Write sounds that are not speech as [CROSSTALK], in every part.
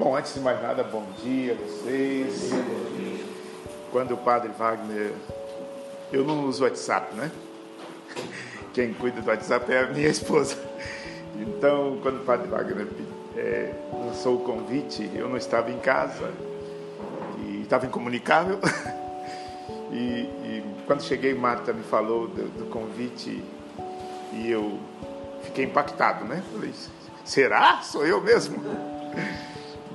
Bom, antes de mais nada, bom dia a vocês. Quando o padre Wagner. Eu não uso WhatsApp, né? Quem cuida do WhatsApp é a minha esposa. Então, quando o padre Wagner é, lançou o convite, eu não estava em casa e estava incomunicável. [LAUGHS] E, e quando cheguei, Marta me falou do, do convite e eu fiquei impactado, né? Falei, será? Sou eu mesmo?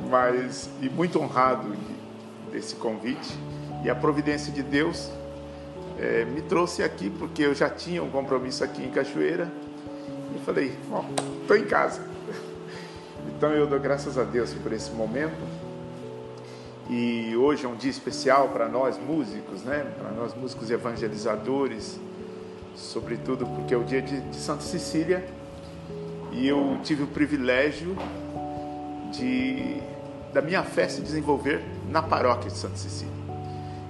Mas, e muito honrado desse convite. E a providência de Deus é, me trouxe aqui, porque eu já tinha um compromisso aqui em Cachoeira. E falei, oh, estou em casa. [LAUGHS] Então eu dou graças a Deus por esse momento. E hoje é um dia especial para nós músicos, né? Para nós músicos evangelizadores, sobretudo porque é o dia de, de Santa Cecília. E eu tive o privilégio de da minha fé se desenvolver na paróquia de Santa Cecília,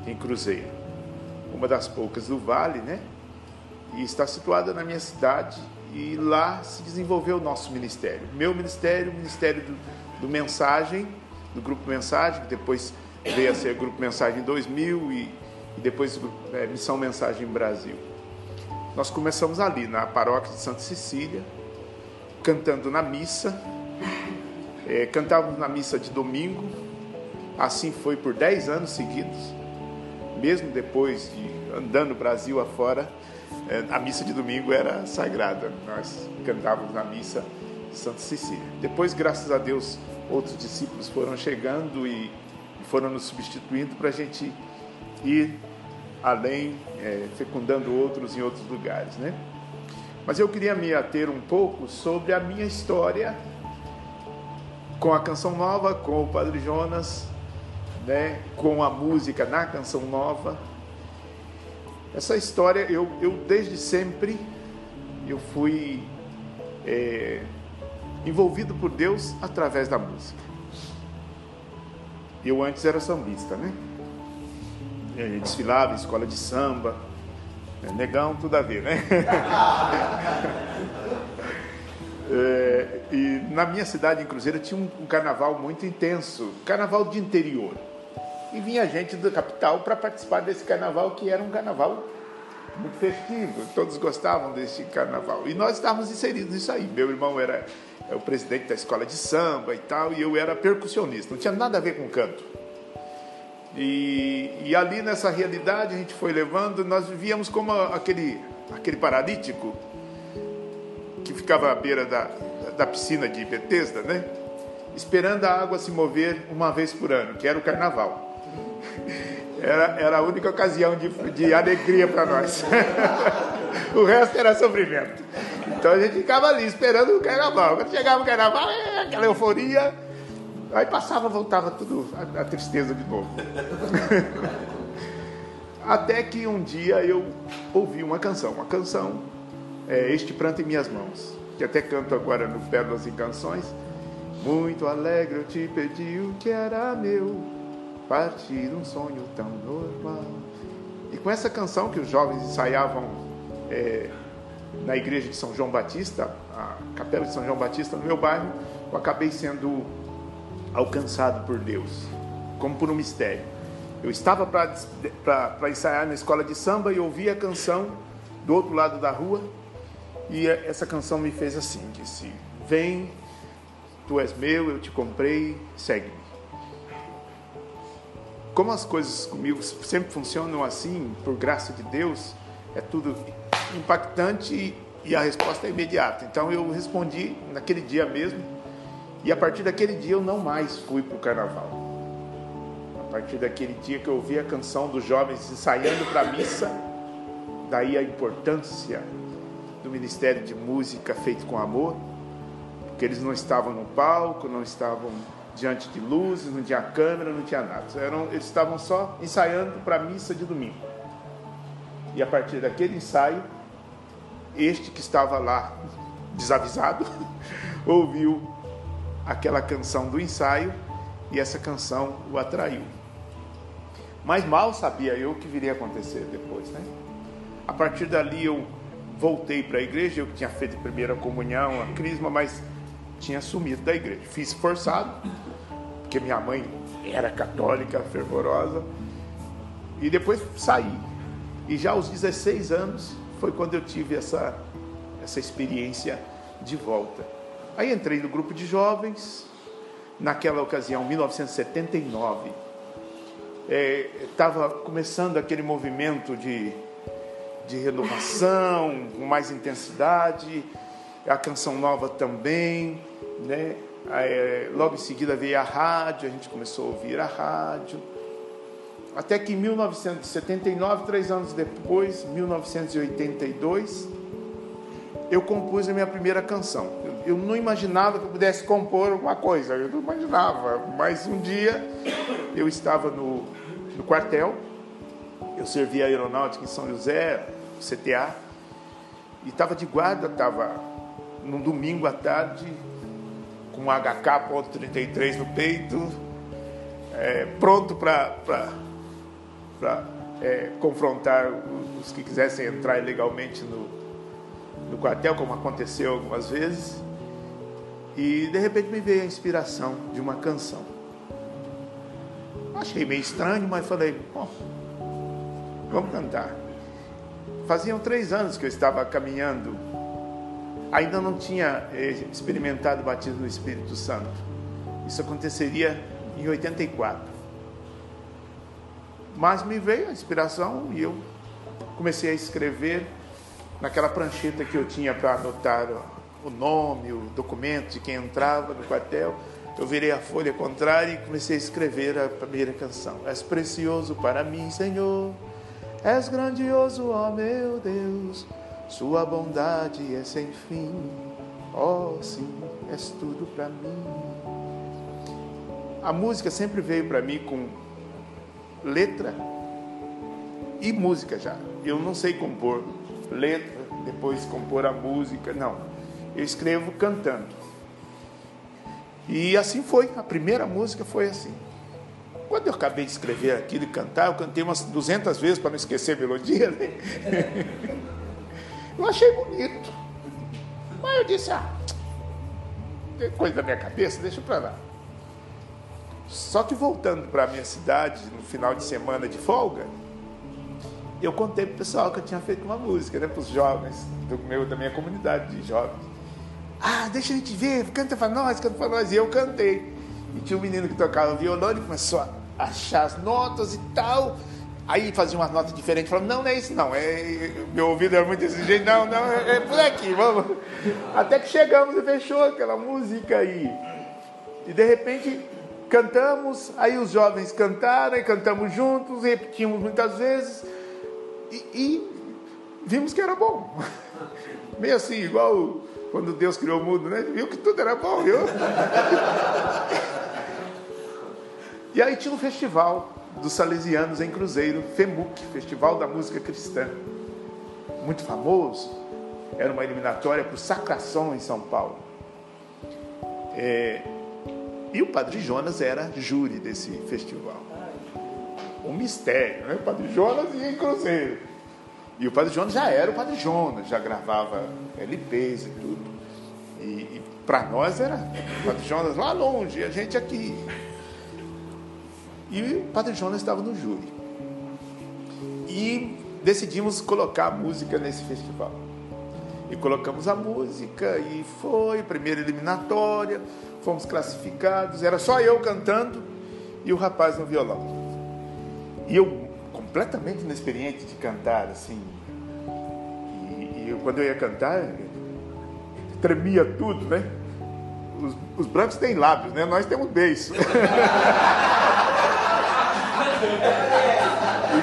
em Cruzeiro, uma das poucas do Vale, né? E está situada na minha cidade e lá se desenvolveu o nosso ministério. Meu ministério, o ministério do, do Mensagem, do Grupo Mensagem, que depois veio a ser Grupo Mensagem 2000 e, e depois é, Missão Mensagem Brasil. Nós começamos ali, na paróquia de Santa Cecília, cantando na missa, é, cantávamos na missa de domingo, assim foi por 10 anos seguidos, mesmo depois de andando Brasil afora, é, a missa de domingo era sagrada, nós cantávamos na missa de Santa Cecília. Depois, graças a Deus, outros discípulos foram chegando e foram nos substituindo para a gente ir além, é, fecundando outros em outros lugares, né? Mas eu queria me ater um pouco sobre a minha história com a canção nova, com o Padre Jonas, né, com a música na canção nova. Essa história eu, eu desde sempre eu fui é, envolvido por Deus através da música. Eu antes era sambista, né? Eu desfilava em escola de samba, negão, tudo a ver, né? [LAUGHS] É, e na minha cidade, em Cruzeiro, tinha um, um, carnaval muito intenso, carnaval de interior. E vinha gente da capital para participar desse carnaval, que era um carnaval muito festivo, todos gostavam desse carnaval. E nós estávamos inseridos nisso aí. Meu irmão era é, o presidente da escola de samba e tal, e eu era percussionista, não tinha nada a ver com canto. E, e ali nessa realidade a gente foi levando, nós vivíamos como aquele, aquele paralítico que ficava à beira da, da piscina de Betesda, né? Esperando a água se mover uma vez por ano, que era o carnaval. Era, era a única ocasião de, de alegria para nós. [LAUGHS] o resto era sofrimento. Então a gente ficava ali esperando o carnaval. Quando chegava o carnaval, é aquela euforia. Aí passava, voltava tudo a, a tristeza de novo. [LAUGHS] Até que um dia eu ouvi uma canção, uma canção é, Este Pranto em Minhas Mãos, que até canto agora no Pérolas e Canções. Muito alegre eu te pedi o que era meu, partir um sonho tão normal. E com essa canção que os jovens ensaiavam é, na igreja de São João Batista, a capela de São João Batista, no meu bairro, eu acabei sendo alcançado por Deus, como por um mistério. Eu estava para ensaiar na escola de samba e ouvi a canção do outro lado da rua e essa canção me fez assim, disse: Vem, tu és meu, eu te comprei, segue-me. Como as coisas comigo sempre funcionam assim, por graça de Deus, é tudo impactante e a resposta é imediata. Então eu respondi naquele dia mesmo, e a partir daquele dia eu não mais fui para o carnaval. A partir daquele dia que eu ouvi a canção dos jovens ensaiando para a missa, daí a importância do Ministério de Música feito com amor, porque eles não estavam no palco, não estavam diante de luzes, não tinha câmera, não tinha nada. Eram, eles estavam só ensaiando para a missa de domingo. E a partir daquele ensaio, este que estava lá [LAUGHS] desavisado [LAUGHS] ouviu aquela canção do ensaio e essa canção o atraiu. Mas mal sabia eu o que viria a acontecer depois, né? A partir dali eu voltei para a igreja, eu que tinha feito a primeira comunhão, a crisma, mas tinha sumido da igreja. Fiz forçado, porque minha mãe era católica, fervorosa. E depois saí. E já aos 16 anos foi quando eu tive essa, essa experiência de volta. Aí entrei no grupo de jovens, naquela ocasião, 1979. Estava é, começando aquele movimento de, de renovação, com mais intensidade, a canção nova também, né? Logo em seguida veio a rádio, a gente começou a ouvir a rádio. Até que em 1979, três anos depois, 1982, eu compus a minha primeira canção. Eu, não imaginava que eu pudesse compor alguma coisa, eu não imaginava. Mas um dia eu estava no, no quartel, eu servia aeronáutica em São José, CTA, e estava de guarda, estava num domingo à tarde, com um HK.33 no peito, é, pronto para é, confrontar os que quisessem entrar ilegalmente no, no quartel, como aconteceu algumas vezes. E de repente me veio a inspiração de uma canção. Achei meio estranho, mas falei, bom, vamos cantar. Faziam três anos que eu estava caminhando ainda não tinha eh, experimentado o batismo no Espírito Santo. Isso aconteceria em 84. Mas me veio a inspiração e eu comecei a escrever naquela prancheta que eu tinha para anotar o nome, o documento de quem entrava no quartel. Eu virei a folha contrária e comecei a escrever a primeira canção. És precioso para mim, Senhor. És grandioso, ó meu Deus. Sua bondade é sem fim, oh sim, és tudo para mim. A música sempre veio para mim com letra e música já. Eu não sei compor letra, depois compor a música, não. Eu escrevo cantando. E assim foi, a primeira música foi assim. Quando eu acabei de escrever aquilo e cantar, eu cantei umas 200 vezes para não esquecer a melodia, né? [LAUGHS] Eu achei bonito. Mas eu disse, ah, tem coisa da minha cabeça, deixa para lá. Só que voltando para a minha cidade, no final de semana de folga, eu contei para o pessoal que eu tinha feito uma música, né, para os jovens do meu, da minha comunidade de jovens. Ah, deixa a gente ver, canta para nós, canta para nós. E eu cantei. E tinha um menino que tocava violão, ele começou a achar as notas e tal. Aí fazia umas notas diferentes, falava, não, não é isso não, é, meu ouvido era muito exigente, não, não, é, é por aqui, vamos. Até que chegamos e fechou aquela música aí. E de repente cantamos, aí os jovens cantaram, e cantamos juntos, repetimos muitas vezes, e, e vimos que era bom. [LAUGHS] Meio assim, igual quando Deus criou o mundo, né? Viu que tudo era bom, viu? E aí tinha um festival dos Salesianos em Cruzeiro, FEMUC, Festival da Música Cristã. Muito famoso, era uma eliminatória para o Sacração em São Paulo. É, e o Padre Jonas era júri desse festival. Um mistério, né? O Padre Jonas ia em Cruzeiro. E o Padre Jonas já era o Padre Jonas, já gravava LPs e tudo. E, e para nós era o Padre Jonas lá longe, a gente aqui. E o Padre Jonas estava no júri. E decidimos colocar a música nesse festival. E colocamos a música e foi primeira eliminatória, fomos classificados, era só eu cantando e o rapaz no violão. E eu completamente inexperiente de cantar assim. E, e eu, quando eu ia cantar, tremia tudo, né? Os, os brancos têm lábios, né? Nós temos beijo. [LAUGHS]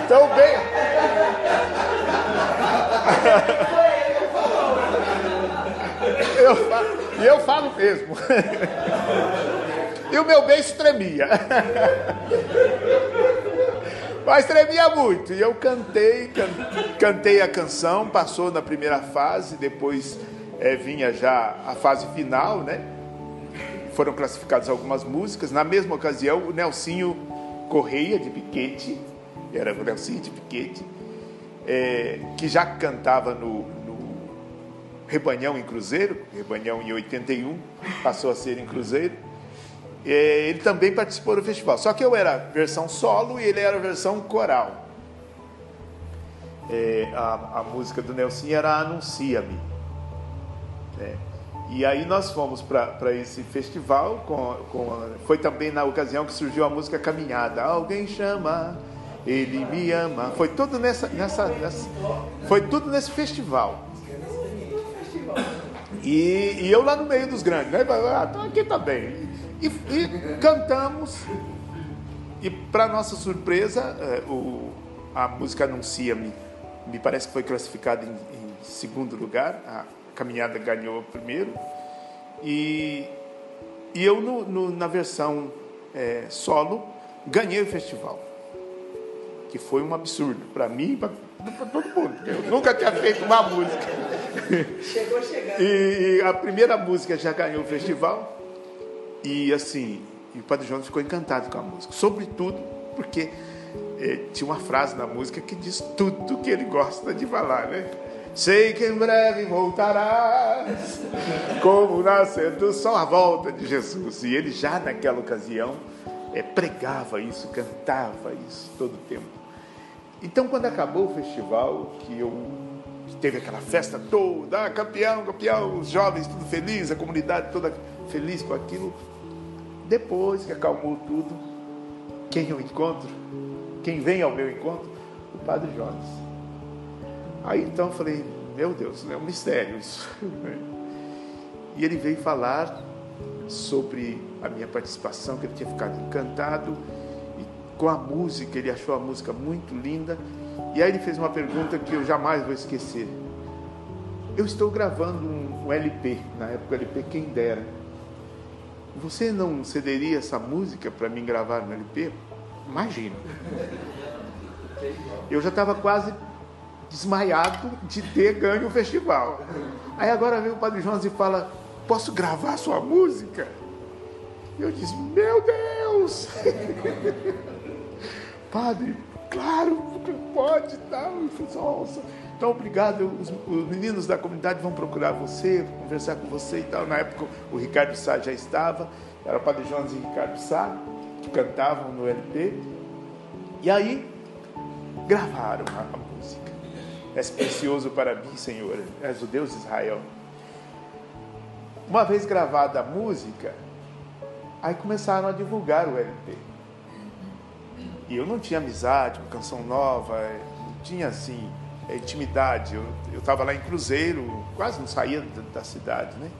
Então, bem. [LAUGHS] eu falo, e eu falo mesmo. [LAUGHS] e o meu beijo tremia. Mas tremia muito. E eu cantei, cantei a canção, passou na primeira fase, depois é, vinha já a fase final, né? Foram classificadas algumas músicas. Na mesma ocasião, o Nelsinho Correia de Piquete, era o Nelsinho de Piquete, é, que já cantava no, no Rebanhão em Cruzeiro, Rebanhão em 81, passou a ser em Cruzeiro, ele também participou do festival. Só que eu era versão solo e ele era versão coral. É, a, a, música do Nelson era Anuncia-me. É. E aí nós fomos para esse festival, com, com, foi também na ocasião que surgiu a música Caminhada. Alguém chama, ele me ama. Foi tudo nessa, nessa, nessa foi tudo nesse festival. E, e, eu lá no meio dos grandes, né? Ah, aqui também. E, e cantamos. E para nossa surpresa, é, o, a música Anuncia-me, me parece que foi classificada em, em segundo lugar. A caminhada ganhou o primeiro. E, e eu, no, no, na versão é, solo, ganhei o festival. Que foi um absurdo para mim e para todo mundo. Eu nunca tinha feito uma música. Chegou chegando. E, e a primeira música já ganhou o festival. E assim, e o Padre João ficou encantado com a música. Sobretudo porque é, tinha uma frase na música que diz tudo que ele gosta de falar, né? Sei que em breve voltarás, como nascer do sol, a volta de Jesus. E ele já naquela ocasião é, pregava isso, cantava isso todo o tempo. Então, quando acabou o festival, que eu teve aquela festa toda, ah, campeão, campeão, os jovens tudo felizes, a comunidade toda feliz com aquilo. Depois que acalmou tudo, quem eu encontro? Quem vem ao meu encontro? O Padre Jones. Aí então eu falei, meu Deus, é um mistério isso. [LAUGHS] E ele veio falar sobre a minha participação, que ele tinha ficado encantado e com a música, ele achou a música muito linda. E aí ele fez uma pergunta que eu jamais vou esquecer. Eu estou gravando um, um LP, na época LP Quem Dera. Você não cederia essa música para mim gravar no LP? Imagina. Eu já estava quase desmaiado de ter ganho o festival. Aí agora vem o Padre Jonas e fala: Posso gravar sua música? Eu disse: Meu Deus! [LAUGHS] Padre, claro, pode, tá? Então, obrigado. Os, os, meninos da comunidade vão procurar você, conversar com você e tal. Na época, o Ricardo Sá já estava, era Padre Jonas e Ricardo Sá, que cantavam no LP. E aí, gravaram a música. És precioso para mim, Senhor, és o Deus de Israel. Uma vez gravada a música, aí começaram a divulgar o LP. E eu não tinha amizade com canção nova, não tinha assim intimidade. Eu estava lá em Cruzeiro, quase não saía da, da cidade, né?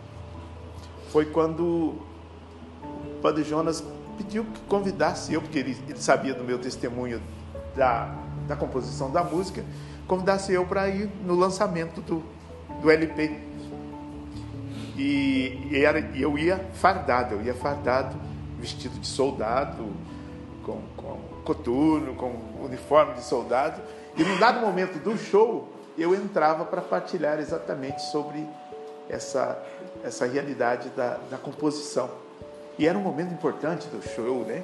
Foi quando o Padre Jonas pediu que convidasse eu, porque ele, ele sabia do meu testemunho da, da composição da música, convidasse eu para ir no lançamento do, do LP. E, e era, eu ia fardado, eu ia fardado, vestido de soldado, com, com coturno, com uniforme de soldado. E num dado momento do show, eu entrava para partilhar exatamente sobre essa, essa realidade da, da composição. E era um momento importante do show, né?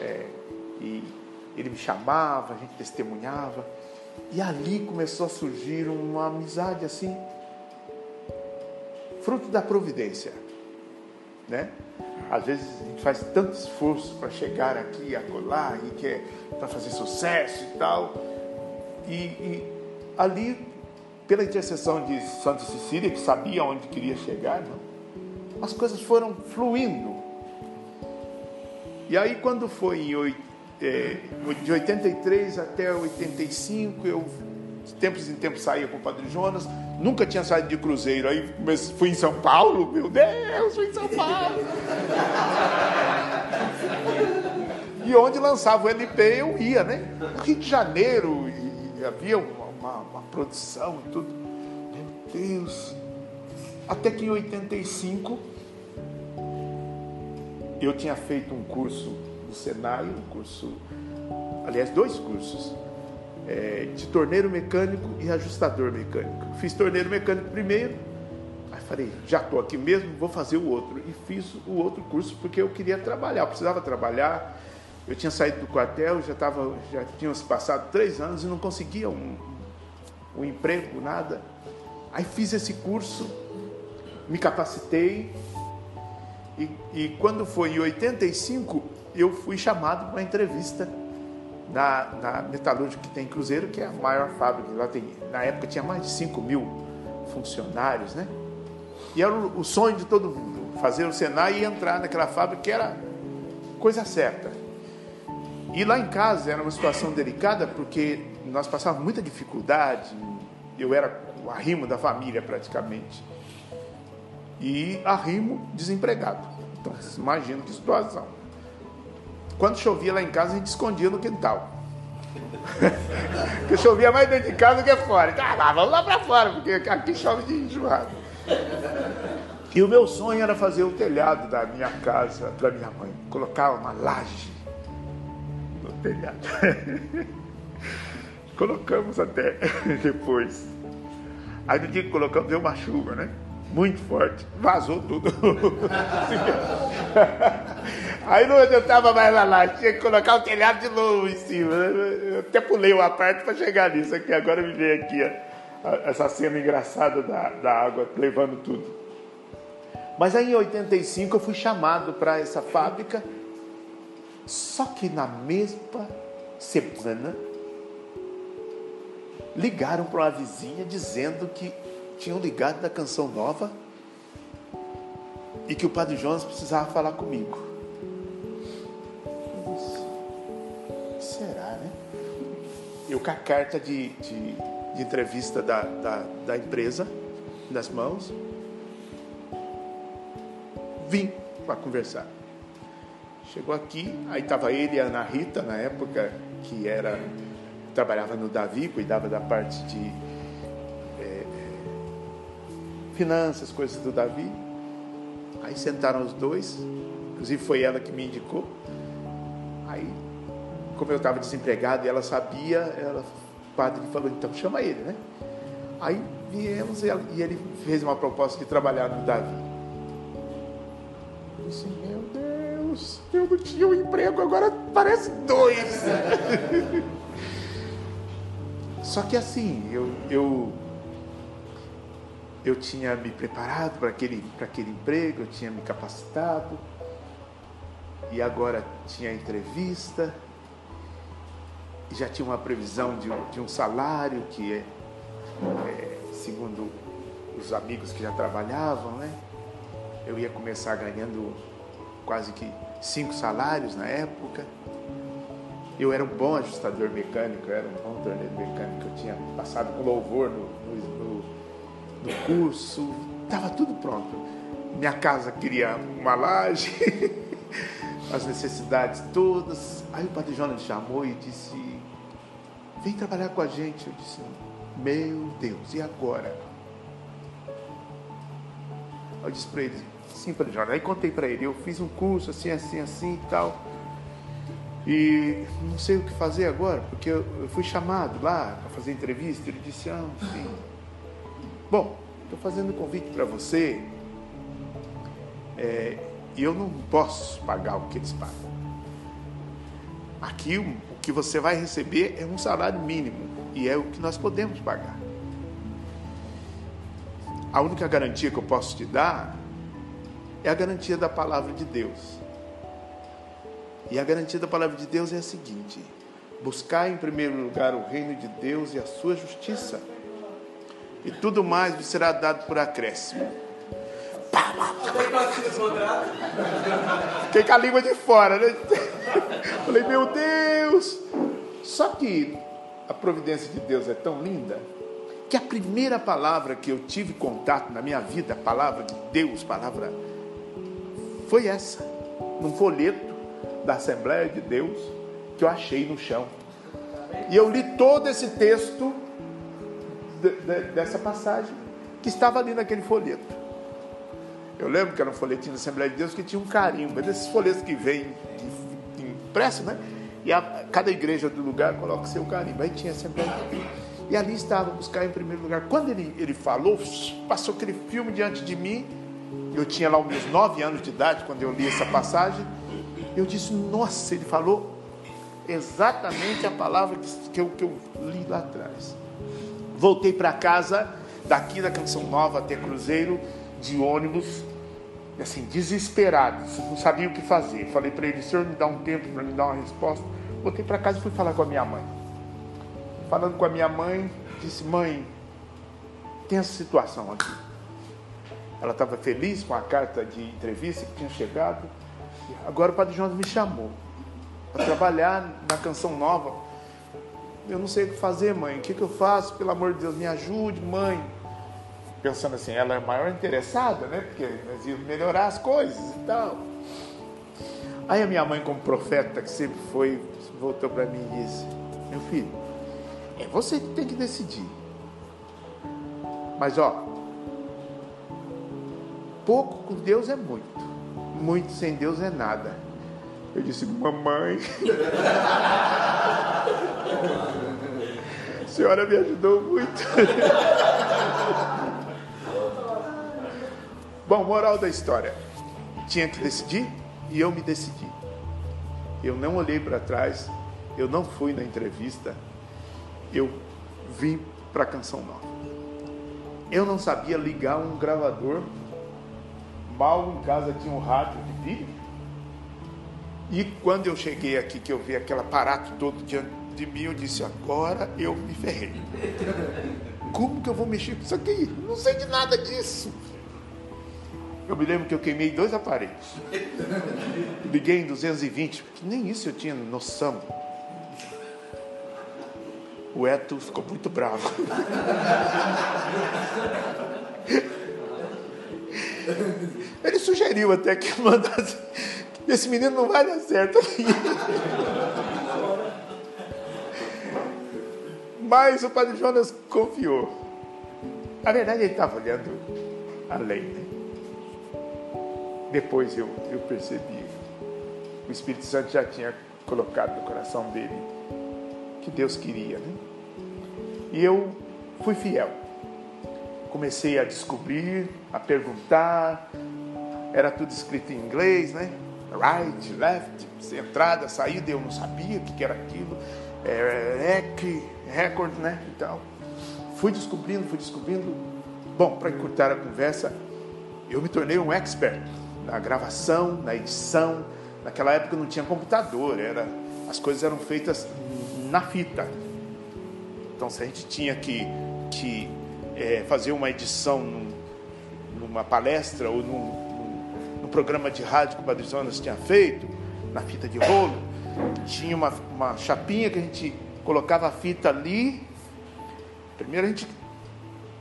É, e ele me chamava, a gente testemunhava. E ali começou a surgir uma amizade assim, fruto da providência, né? Às vezes a gente faz tanto esforço para chegar aqui, acolá, e quer para fazer sucesso e tal. E, e, ali, pela intercessão de Santa Cecília, que sabia onde queria chegar, não? as coisas foram fluindo. E aí, quando foi em é, de 83 até 85, eu de tempos em tempos saía com o Padre Jonas, nunca tinha saído de cruzeiro, aí fui em São Paulo, meu Deus, fui em São Paulo. [LAUGHS] e onde lançava o LP eu ia, né? Rio de Janeiro, e, havia uma, uma, uma produção e tudo. Meu Deus. Até que em 85 eu tinha feito um curso do Senai, um curso, aliás, dois cursos, é, de torneiro mecânico e ajustador mecânico. Fiz torneiro mecânico primeiro, aí falei, já estou aqui mesmo, vou fazer o outro. E fiz o outro curso porque eu queria trabalhar, eu precisava trabalhar. Eu tinha saído do quartel, já, tava, já tinham se passado três anos e não conseguia um, um emprego, nada. Aí fiz esse curso, me capacitei, E, e quando foi em 85, eu fui chamado para uma entrevista na, na Metalúrgica que tem em Cruzeiro, que é a maior fábrica. Lá tem, na época tinha mais de 5 mil funcionários, né? E era o, o sonho de todo mundo, fazer o Senai e entrar naquela fábrica que era coisa certa. E lá em casa era uma situação delicada porque nós passávamos muita dificuldade. Eu era o arrimo da família praticamente. E arrimo desempregado. Então, imagina que situação. Quando chovia lá em casa, a gente escondia no quintal. [LAUGHS] porque chovia mais dentro de casa do que fora. Então, ah, vamos lá para fora, porque aqui chove de enjoado. E o meu sonho era fazer o telhado da minha casa para minha mãe, colocar uma laje telhado. [LAUGHS] Colocamos até [LAUGHS] depois. Aí no dia que colocamos, deu uma chuva, né? Muito forte, vazou tudo. [LAUGHS] Aí não adiantava mais lá, lá, tinha que colocar o telhado de novo em cima. Eu até pulei uma parte para chegar nisso aqui. Agora me veio aqui ó, essa cena engraçada da, da água levando tudo. Mas aí em 85 eu fui chamado para essa fábrica, só que na mesma semana ligaram para uma vizinha dizendo que tinham ligado da canção nova e que o Padre Jonas precisava falar comigo. será, né? Eu com a carta de, de, de entrevista da, da, da empresa nas mãos, vim para conversar. Chegou aqui, aí estava ele e a Ana Rita, na época, que era trabalhava no Davi, cuidava da parte de é, é, finanças, coisas do Davi. Aí sentaram os dois, inclusive foi ela que me indicou. Aí, como eu estava desempregado e ela sabia, ela, o padre falou, então chama ele, né? Aí viemos e ele fez uma proposta de trabalhar no Davi disse, meu Deus, eu não tinha um emprego, agora parece dois. Só que assim, eu, eu, eu tinha me preparado para aquele, para aquele emprego, eu tinha me capacitado, e agora tinha entrevista, e já tinha uma previsão de de um salário que é, é, segundo os amigos que já trabalhavam, né? eu ia começar ganhando quase que cinco salários na época. Eu era um bom ajustador mecânico, eu era um bom torneiro mecânico, eu tinha passado com louvor no, no, no curso, estava tudo pronto. Minha casa queria uma laje, [LAUGHS] as necessidades todas. Aí o Padre Jonas chamou e disse: Vem trabalhar com a gente. Eu disse: Meu Deus, e agora? Eu disse para ele: Sim, Padre Jorge. Aí contei para ele, eu fiz um curso assim, assim, assim e tal. E não sei o que fazer agora, porque eu, eu fui chamado lá para fazer entrevista. Ele disse, ah, sim. Bom, estou fazendo um convite para você. É, e eu não posso pagar o que eles pagam. Aqui o que você vai receber é um salário mínimo e é o que nós podemos pagar. A única garantia que eu posso te dar é a garantia da palavra de Deus. E a garantia da palavra de Deus é a seguinte: buscar em primeiro lugar o reino de Deus e a sua justiça, e tudo mais vos será dado por acréscimo. Fiquei com a língua de fora, né? [LAUGHS] Falei, meu Deus! Só que a providência de Deus é tão linda que a primeira palavra que eu tive contato na minha vida, a palavra de Deus, palavra foi essa, num folheto da Assembleia de Deus que eu achei no chão. E eu li todo esse texto de, de, dessa passagem que estava ali naquele folheto. Eu lembro que era um folhetinho da Assembleia de Deus que tinha um carimbo, desses folhetos que vem impresso, né? E a, cada igreja do lugar coloca seu carimbo. Aí tinha a Assembleia de Deus. E ali estava buscar em primeiro lugar. Quando ele, ele falou, passou aquele filme diante de mim eu tinha lá os meus nove anos de idade quando eu li essa passagem. Eu disse, nossa, ele falou exatamente a palavra que eu, que eu li lá atrás. Voltei para casa, daqui da Canção Nova até Cruzeiro, de ônibus. Assim, desesperado, não sabia o que fazer. Falei para ele, senhor, me dá um tempo para me dar uma resposta. Voltei para casa e fui falar com a minha mãe. Falando com a minha mãe, disse, mãe, tem essa situação aqui. Ela estava feliz com a carta de entrevista que tinha chegado. Agora o Padre João me chamou para trabalhar na canção nova. Eu não sei o que fazer, mãe. O que, que eu faço? Pelo amor de Deus, me ajude, mãe. Pensando assim, ela é a maior interessada, né? Porque nós íamos melhorar as coisas e tal. Aí a minha mãe, como profeta que sempre foi, voltou para mim e disse: Meu filho, é você que tem que decidir. Mas ó, pouco com Deus é muito, muito sem Deus é nada. Eu disse, mamãe, [LAUGHS] a senhora me ajudou muito. [LAUGHS] Bom, moral da história: tinha que decidir e eu me decidi. Eu não olhei para trás, eu não fui na entrevista, eu vim para a Canção Nova. Eu não sabia ligar um gravador, em casa tinha um rádio de vídeo. E quando eu cheguei aqui, que eu vi aquele aparato todo diante de mim, eu disse: agora eu me ferrei. [LAUGHS] Como que eu vou mexer com isso aqui? Não sei de nada disso. Eu me lembro que eu queimei dois aparelhos. [LAUGHS] Liguei em 220, nem isso eu tinha noção. O Eto ficou muito bravo. [LAUGHS] Sugeriu até que mandasse. Esse menino não vai dar certo. Mas o Padre Jonas confiou. Na verdade, ele estava olhando além. Né? Depois eu, eu percebi. O Espírito Santo já tinha colocado no coração dele que Deus queria. Né? E eu fui fiel. Comecei a descobrir, a perguntar. Era tudo escrito em inglês, né? Right, left, entrada, saída, eu não sabia o que era aquilo. É, rec, record, né? Então, fui descobrindo, fui descobrindo. Bom, para encurtar a conversa, eu me tornei um expert na gravação, na edição. Naquela época não tinha computador, era, as coisas eram feitas na fita. Então, se a gente tinha que, que é, fazer uma edição num, numa palestra ou num, programa de rádio que o Padre Jonas tinha feito, na fita de rolo, tinha uma, uma chapinha que a gente colocava a fita ali. Primeiro a gente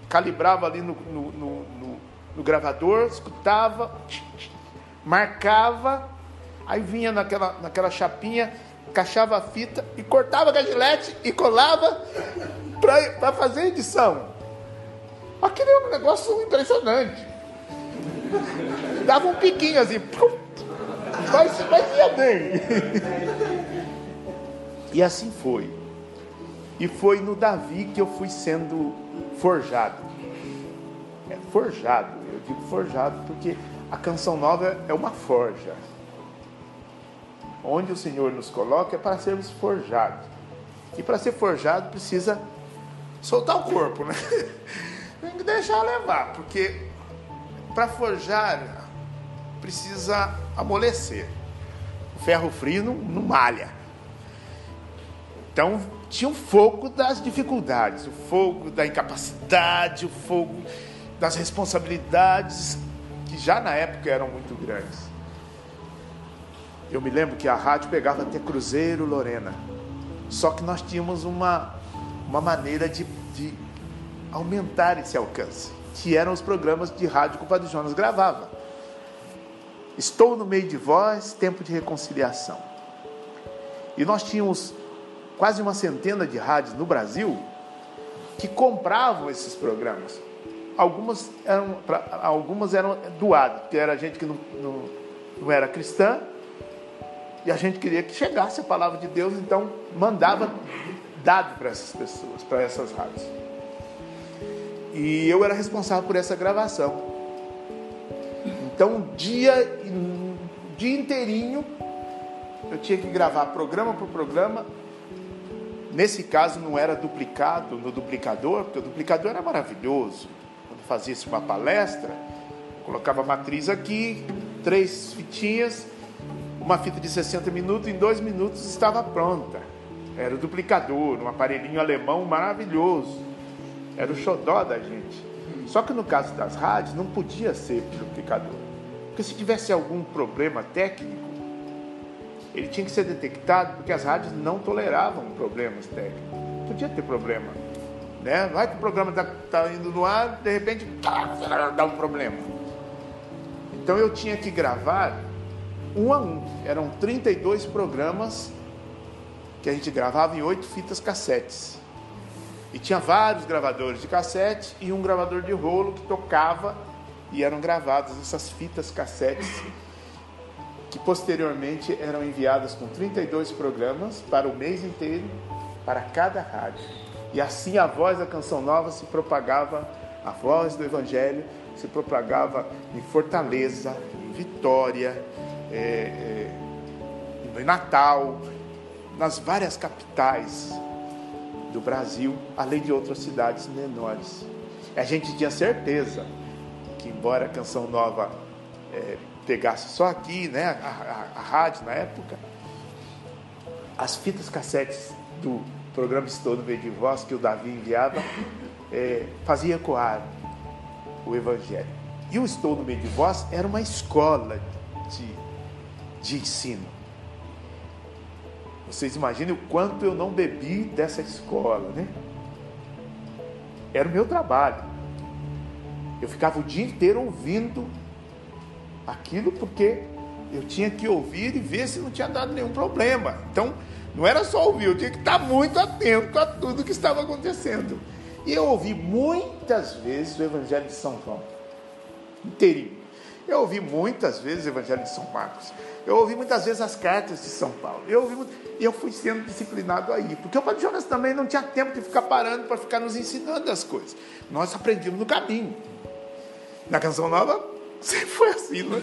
calibrava ali no, no, no, no gravador, escutava, marcava, aí vinha naquela, naquela chapinha encaixava a fita e cortava a gilete e colava para fazer edição. Aquele é um negócio impressionante. Dava um piquinho assim, mas, mas ia bem. [LAUGHS] E assim foi. E foi no Davi que eu fui sendo forjado. É, forjado, eu digo forjado porque a canção nova é uma forja onde o Senhor nos coloca é para sermos forjados. E para ser forjado precisa soltar o corpo, né? [LAUGHS] Tem que deixar levar, porque para forjar precisa amolecer. O ferro frio não, não malha. Então tinha o fogo das dificuldades, o fogo da incapacidade, o fogo das responsabilidades que já na época eram muito grandes. Eu me lembro que a rádio pegava até Cruzeiro, Lorena. Só que nós tínhamos uma, uma maneira de, de aumentar esse alcance, que eram os programas de rádio que o Padre Jonas gravava. Estou no meio de vós, tempo de reconciliação. E nós tínhamos quase uma centena de rádios no Brasil que compravam esses programas. Algumas eram, algumas eram doadas, porque era gente que não, não, não era cristã, e a gente queria que chegasse a palavra de Deus, então mandava dado para essas pessoas, para essas rádios. E eu era responsável por essa gravação. Então, um dia, dia inteirinho, eu tinha que gravar programa por programa. Nesse caso, não era duplicado no duplicador, porque o duplicador era maravilhoso. Quando fazia-se uma palestra, Colocava a matriz aqui, três fitinhas, uma fita de 60 minutos, em dois minutos estava pronta. Era o duplicador, um aparelhinho alemão maravilhoso. Era o xodó da gente. Só que no caso das rádios não podia ser duplicador. Porque se tivesse algum problema técnico, ele tinha que ser detectado porque as rádios não toleravam problemas técnicos. Podia ter problema. Né? Vai que o programa está tá indo no ar, de repente dá um problema. Então eu tinha que gravar um a um. Eram 32 programas que a gente gravava em oito fitas cassetes. E tinha vários gravadores de cassete e um gravador de rolo que tocava e eram gravadas essas fitas cassetes que posteriormente eram enviadas com 32 programas para o mês inteiro, para cada rádio. E assim a voz da canção nova se propagava, a voz do Evangelho se propagava em Fortaleza, em Vitória, é, é, em Natal, nas várias capitais do Brasil, além de outras cidades menores. A gente tinha certeza que, embora a canção nova é, pegasse só aqui, né, a, a, a, rádio na época, as fitas cassetes do programa Estou no Meio de Voz que o Davi enviava é, fazia ecoar o Evangelho. E o Estou no Meio de Voz era uma escola de, de ensino. Vocês imaginem o quanto eu não bebi dessa escola, né? Era o meu trabalho. Eu ficava o dia inteiro ouvindo aquilo porque eu tinha que ouvir e ver se não tinha dado nenhum problema. Então, não era só ouvir, eu tinha que estar muito atento a tudo que estava acontecendo. E eu ouvi muitas vezes o Evangelho de São João, inteirinho. Eu ouvi muitas vezes o Evangelho de São Marcos. Eu ouvi muitas vezes as cartas de São Paulo. Eu ouvi e eu fui sendo disciplinado aí. Porque o Padre Jonas também não tinha tempo de ficar parando para ficar nos ensinando as coisas. Nós aprendíamos no caminho. Na Canção Nova, [LAUGHS] Sempre foi assim, né?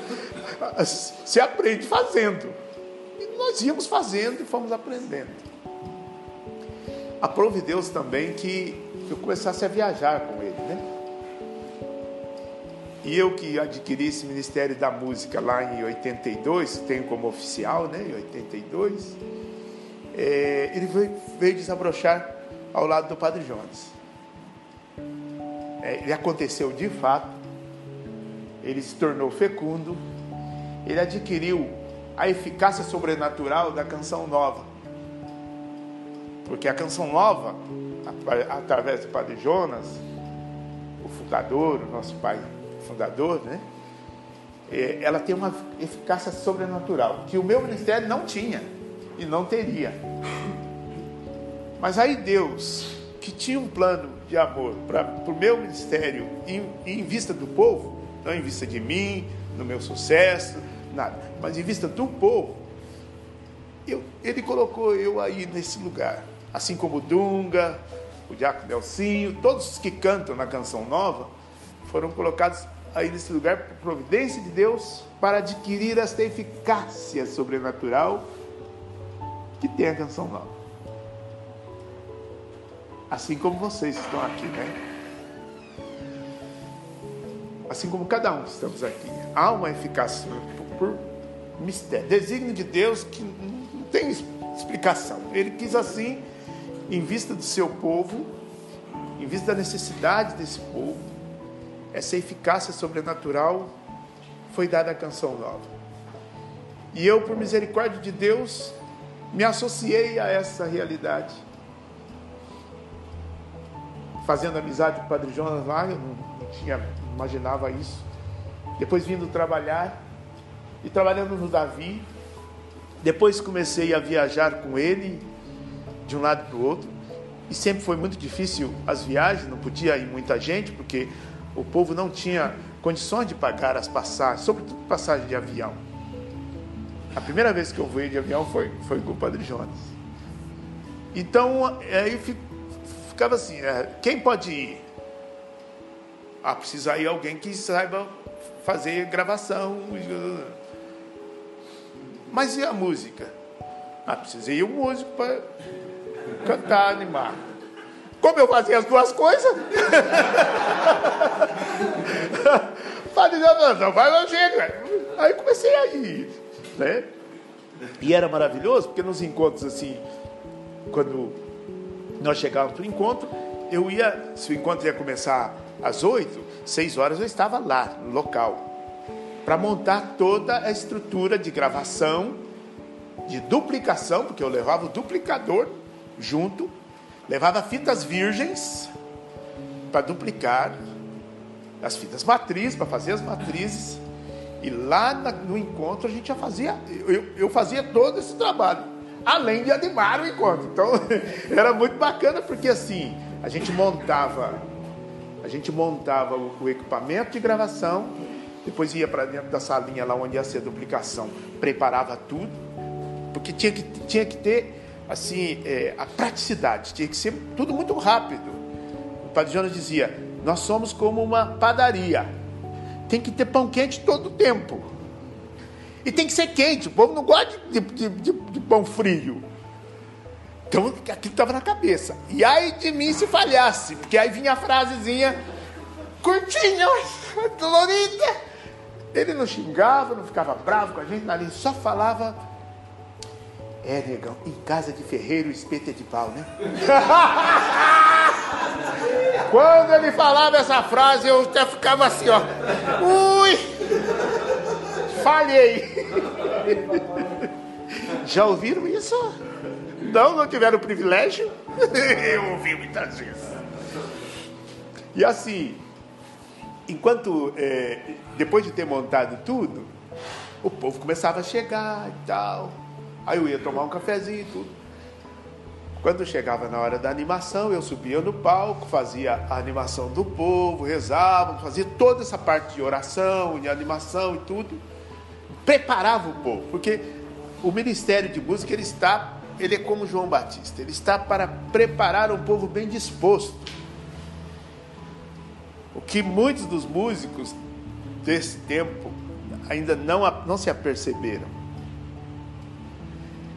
Se aprende fazendo. E nós íamos fazendo e fomos aprendendo. Aprove Deus também que eu começasse a viajar com ele, né? E eu que adquiri esse Ministério da Música lá em 82, tenho como oficial, né? Em 82, é, ele veio, veio desabrochar ao lado do Padre Jones. É, ele aconteceu de fato ele se tornou fecundo, ele adquiriu a eficácia sobrenatural da canção nova. Porque a canção nova, através do Padre Jonas, o fundador, o nosso pai fundador, né? É, ela tem uma eficácia sobrenatural que o meu ministério não tinha e não teria. Mas aí Deus, que tinha um plano de amor para o meu ministério em, em vista do povo, não em vista de mim, no meu sucesso, nada, mas em vista do povo. Eu, ele colocou eu aí nesse lugar, assim como o Dunga, o Diácono Nelsinho, todos os que cantam na canção nova, foram colocados aí nesse lugar por providência de Deus para adquirir esta eficácia sobrenatural que tem a canção nova. Assim como vocês estão aqui, né? Assim como cada um que estamos aqui. Há uma eficácia por, por mistério, desígnio de Deus que não tem explicação. Ele quis assim, em vista do seu povo, em vista da necessidade desse povo, essa eficácia sobrenatural foi dada à canção nova. E eu, por misericórdia de Deus, me associei a essa realidade. Fazendo amizade com o Padre Jonas lá, eu não, não tinha imaginava isso. Depois vindo trabalhar e trabalhando no Davi. Depois comecei a viajar com ele de um lado para o outro. E sempre foi muito difícil as viagens, não podia ir muita gente, porque o povo não tinha condições de pagar as passagens, sobretudo passagem de avião. A primeira vez que eu voei de avião foi, foi com o Padre Jonas. Então, aí ficava assim: é, quem pode ir? Ah, precisa aí alguém que saiba fazer gravação. Mas e a música? Ah, precisa ir um músico para cantar, animar. Como eu fazia as duas coisas, [LAUGHS] Padre não vai lá, chega. Aí comecei a ir, né? E era maravilhoso, porque nos encontros assim, quando nós chegávamos para o encontro, eu ia, se o encontro ia começar às oito, seis horas eu estava lá, no local, para montar toda a estrutura de gravação, de duplicação, porque eu levava o duplicador junto, levava fitas virgens para duplicar as fitas matrizes, para fazer as matrizes, e lá no encontro a gente já fazia, eu, eu fazia todo esse trabalho, além de animar o encontro. Então [LAUGHS] era muito bacana, porque assim, a gente montava, a gente montava o, equipamento de gravação, depois ia para dentro da salinha lá onde ia ser a duplicação, preparava tudo, porque tinha que, tinha que ter assim é, a praticidade, tinha que ser tudo muito rápido. O Padre Jonas dizia: nós somos como uma padaria, tem que ter pão quente todo o tempo. E tem que ser quente, o povo não gosta de, de, de, de pão frio. Então aquilo estava na cabeça. E aí de mim se falhasse, porque aí vinha a frasezinha curtinha, [LAUGHS] dolorida. Ele não xingava, não ficava bravo com a gente, ali só falava. É, negão, em casa de ferreiro espeto é de pau, né? [LAUGHS] Quando ele falava essa frase, eu até ficava assim, ó. Ui! Falhei! [LAUGHS] Já ouviram isso? Não, não tiveram privilégio? [LAUGHS] Eu ouvi muitas vezes. E assim, enquanto, é, depois de ter montado tudo, o povo começava a chegar e tal. Aí eu ia tomar um cafezinho e tudo. Quando chegava na hora da animação, eu subia no palco, fazia a animação do povo, rezava, fazia toda essa parte de oração, de animação e tudo. Preparava o povo, porque o ministério de música ele está, ele é como João Batista, ele está para preparar um povo bem disposto. O que muitos dos músicos desse tempo ainda não, não se aperceberam.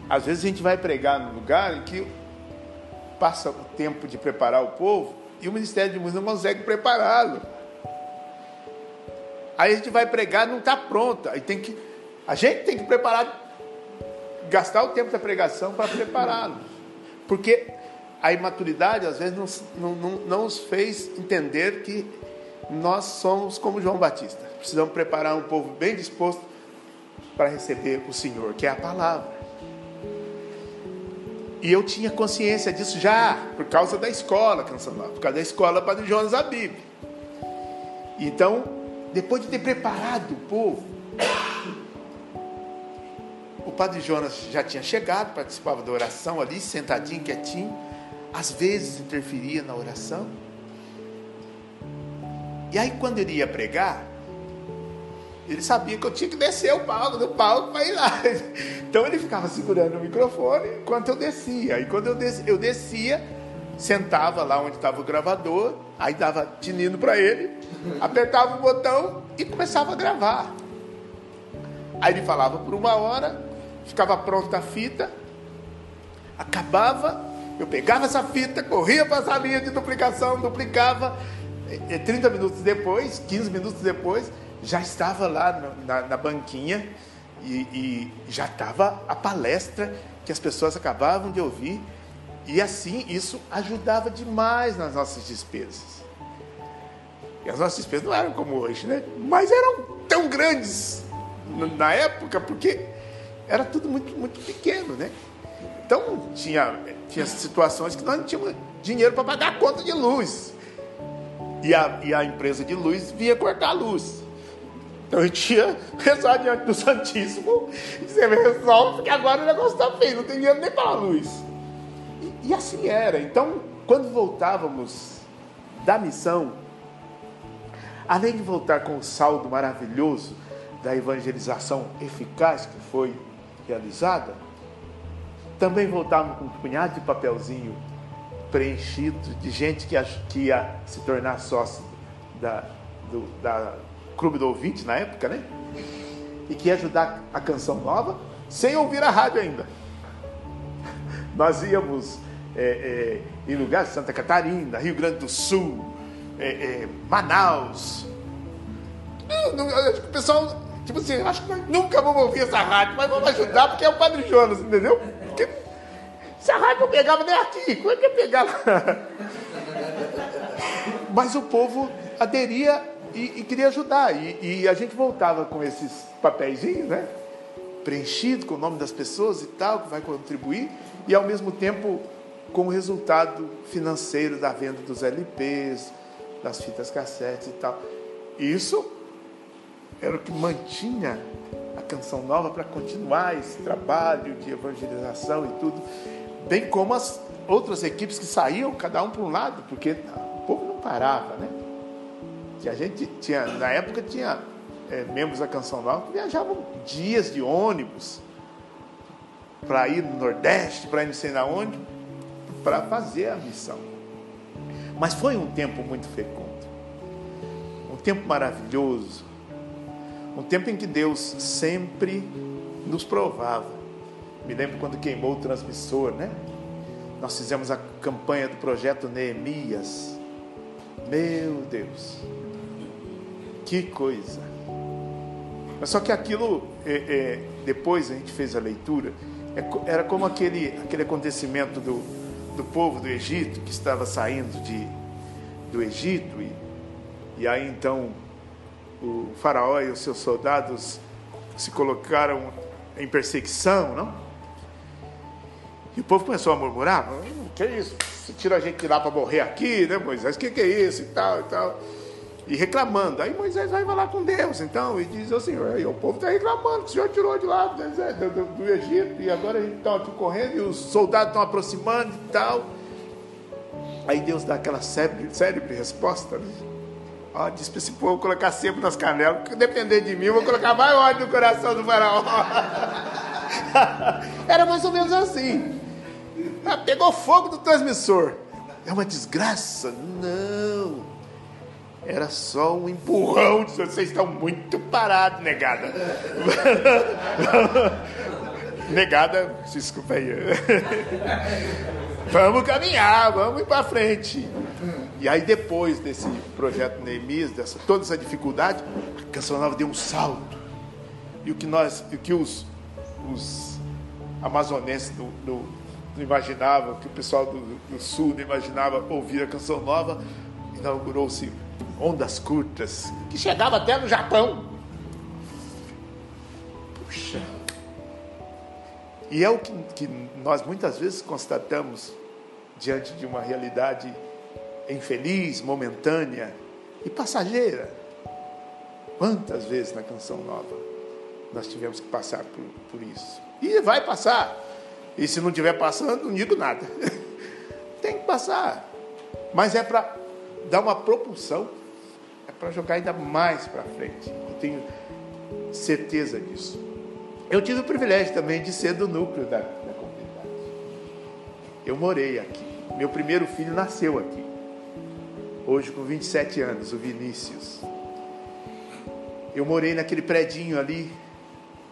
Às vezes a gente vai pregar num lugar em que passa o tempo de preparar o povo e o Ministério de Música não consegue prepará-lo. Aí a gente vai pregar não está pronto. Aí tem que, a gente tem que preparar, gastar o tempo da pregação para prepará-lo. Porque a imaturidade às vezes não, não, não nos fez entender que nós somos como João Batista. Precisamos preparar um povo bem disposto para receber o Senhor, que é a palavra. E eu tinha consciência disso já, por causa da escola, por causa da escola Padre Jonas Abib. Então, depois de ter preparado o povo, o Padre Jonas já tinha chegado, participava da oração ali, sentadinho, quietinho, às vezes interferia na oração. E aí, quando ele ia pregar, ele sabia que eu tinha que descer o palco, do palco para ir lá. [LAUGHS] Então ele ficava segurando o microfone enquanto eu descia. E quando eu descia, eu descia sentava lá onde estava o gravador, aí dava tinindo para ele, apertava o botão e começava a gravar. Aí ele falava por uma hora, ficava pronta a fita, acabava, eu pegava essa fita, corria para essa linha de duplicação, duplicava, e 30 minutos depois, 15 minutos depois, já estava lá na, na banquinha e, e já estava a palestra que as pessoas acabavam de ouvir. E assim, isso ajudava demais nas nossas despesas. E as nossas despesas não eram como hoje, né? Mas eram tão grandes na época, porque era tudo muito, muito pequeno, né? Então, tinha, tinha situações que nós não tínhamos dinheiro para pagar a conta de luz. E a, e a empresa de luz vinha cortar a luz. Então eu tinha rezar diante do Santíssimo e dizer, resolve, porque agora o negócio está feio, não tem dinheiro nem para a luz. E, e assim era. Então, quando voltávamos da missão, além de voltar com o saldo maravilhoso da evangelização eficaz que foi realizada, também voltávamos com um punhado de papelzinho preenchido de gente que, que ia se tornar sócio da, do, da clube do ouvinte na época, né? E que ia ajudar a canção nova, sem ouvir a rádio ainda. [LAUGHS] Nós íamos é, é, em lugares, Santa Catarina, Rio Grande do Sul, é, é, Manaus. Não, acho que o pessoal, tipo assim, acho que nunca vamos ouvir essa rádio, mas vamos ajudar porque é o Padre Jonas, entendeu? Porque essa rádio não pegava nem aqui, como é que pegava? [LAUGHS] mas o povo aderia e, e queria ajudar. E, e, a gente voltava com esses papéis, né? Preenchido com o nome das pessoas e tal, que vai contribuir, e ao mesmo tempo com o resultado financeiro da venda dos LPs, das fitas cassetes e tal. Isso era o que mantinha a canção nova para continuar esse trabalho de evangelização e tudo, bem como as outras equipes que saíam, cada um para um lado, porque o povo não parava, né? que a gente tinha, na época tinha é, membros da Canção Nova que viajavam dias de ônibus para ir no Nordeste, para ir não sei na onde, para fazer a missão. Mas foi um tempo muito fecundo, um tempo maravilhoso, um tempo em que Deus sempre nos provava. Me lembro quando queimou o transmissor, né? Nós fizemos a campanha do projeto Neemias. Meu Deus, que coisa! Mas só que aquilo, é, é, depois a gente fez a leitura, é, era como aquele, aquele acontecimento do, do povo do Egito que estava saindo de, do Egito, e, e aí então o Faraó e os seus soldados se colocaram em perseguição, não? E o povo começou a murmurar: hum, que é isso? Você tira a gente lá para morrer aqui, né, Moisés? O que, que é isso e tal e tal? e reclamando. Aí Moisés vai falar com Deus, então, e diz assim: o povo está reclamando o Senhor tirou de lá do, do, do Egito, e agora a gente está aqui correndo, e os soldados estão aproximando e tal. Aí Deus dá aquela célebre, célebre resposta, né? Ó, diz para esse povo colocar sempre nas canelas, porque depender de mim, eu vou colocar mais ódio no coração do faraó. [LAUGHS] Era mais ou menos assim. Ah, pegou fogo do transmissor. É uma desgraça? Não era só um empurrão. Vocês estão muito parados, negada. [LAUGHS] negada, desculpa aí. [LAUGHS] vamos caminhar, vamos ir para frente. E aí, depois desse projeto Neemias, dessa, toda essa dificuldade, a Canção Nova deu um salto. E o que nós, o que os, os amazonenses não, não, não imaginavam, que o pessoal do, do sul não imaginava ouvir a Canção Nova, inaugurou-se ondas curtas, que chegava até no Japão. Puxa. E é o que, que nós muitas vezes constatamos diante de uma realidade infeliz, momentânea e passageira. Quantas vezes na canção nova nós tivemos que passar por, por isso? E vai passar. E se não estiver passando, não digo nada. [LAUGHS] Tem que passar. Mas é para dar uma propulsão para jogar ainda mais para frente. Eu tenho certeza disso. Eu tive o privilégio também de ser do núcleo da, da comunidade. Eu morei aqui. Meu primeiro filho nasceu aqui. Hoje com 27 anos, o Vinícius. Eu morei naquele predinho ali,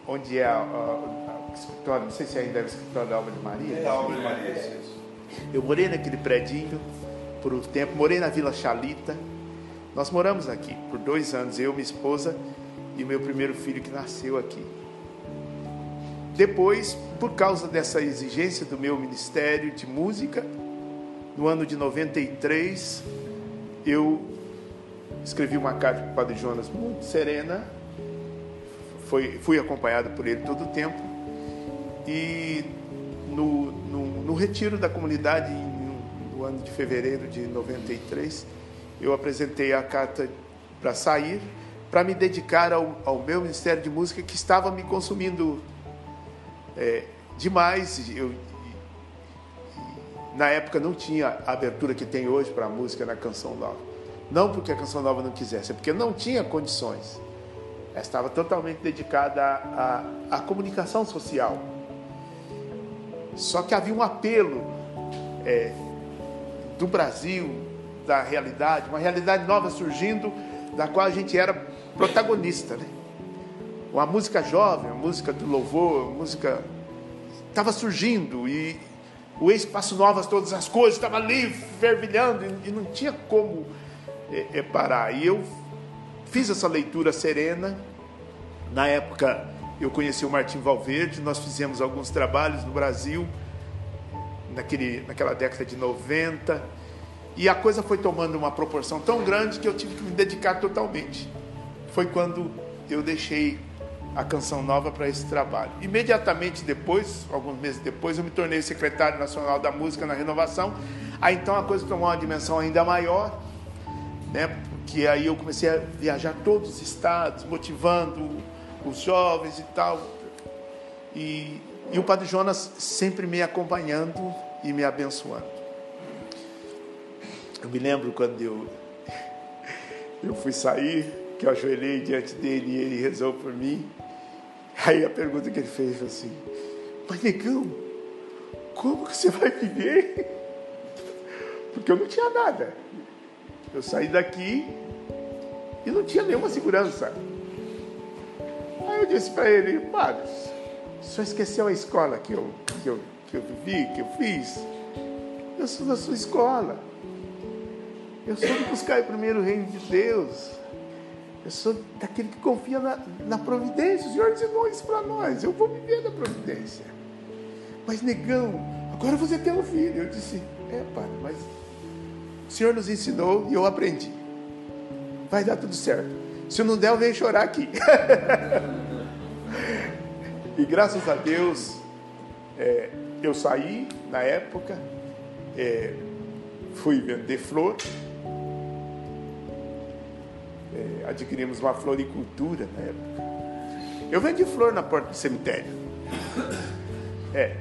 onde é a, a, a escritório, não sei se ainda é o escritório da Alma de Maria. É a Alma de Maria, é. Eu morei naquele predinho por um tempo, morei na Vila Chalita nós moramos aqui por dois anos, eu, minha esposa e meu primeiro filho que nasceu aqui. Depois, por causa dessa exigência do meu ministério de música, no ano de 93, eu escrevi uma carta para o Padre Jonas muito serena, foi, fui acompanhado por ele todo o tempo, e no, no, no retiro da comunidade, no ano de fevereiro de 93, eu apresentei a carta para sair, para me dedicar ao, ao, meu ministério de música que estava me consumindo é, demais. Eu, na época não tinha a abertura que tem hoje para a música na Canção Nova. Não porque a Canção Nova não quisesse, é porque não tinha condições. Ela estava totalmente dedicada à, à, comunicação social. Só que havia um apelo é, do Brasil, da realidade, uma realidade nova surgindo, da qual a gente era protagonista, né? Uma música jovem, a música do louvor, a música estava surgindo e, o ex-passo novas, todas as coisas, estava ali fervilhando e, não tinha como é, é, parar. E eu fiz essa leitura serena. Na época eu conheci o Martim Valverde, nós fizemos alguns trabalhos no Brasil, naquele, naquela década de 90, e a coisa foi tomando uma proporção tão grande que eu tive que me dedicar totalmente. Foi quando eu deixei a canção nova para esse trabalho. Imediatamente depois, alguns meses depois, eu me tornei secretário nacional da música na renovação. Aí então a coisa tomou uma dimensão ainda maior, né? Porque aí eu comecei a viajar todos os estados, motivando os jovens e tal. E, e o Padre Jonas sempre me acompanhando e me abençoando. Eu me lembro quando eu, [LAUGHS] eu fui sair, que eu ajoelhei diante dele e ele rezou por mim. Aí a pergunta que ele fez foi assim: Mas negão, como que você vai viver? [LAUGHS] Porque eu não tinha nada. Eu saí daqui e não tinha nenhuma segurança. Aí eu disse para ele, padre, senhor esqueceu a escola que eu, que, eu, que eu vivi, que eu fiz? Eu sou da sua escola. Eu sou de buscar o primeiro reino de Deus. Eu sou daquele que confia na, na providência. O Senhor ensinou isso para nós. Eu vou viver da providência. Mas, negão, agora você tem um filho. Eu disse, é, pai, mas o Senhor nos ensinou e eu aprendi. Vai dar tudo certo. Se não der, eu venho chorar aqui. [LAUGHS] e graças a Deus, é, eu saí na época, é, fui vender flor, é, adquirimos uma floricultura na época. Eu vendi flor na porta do cemitério. É,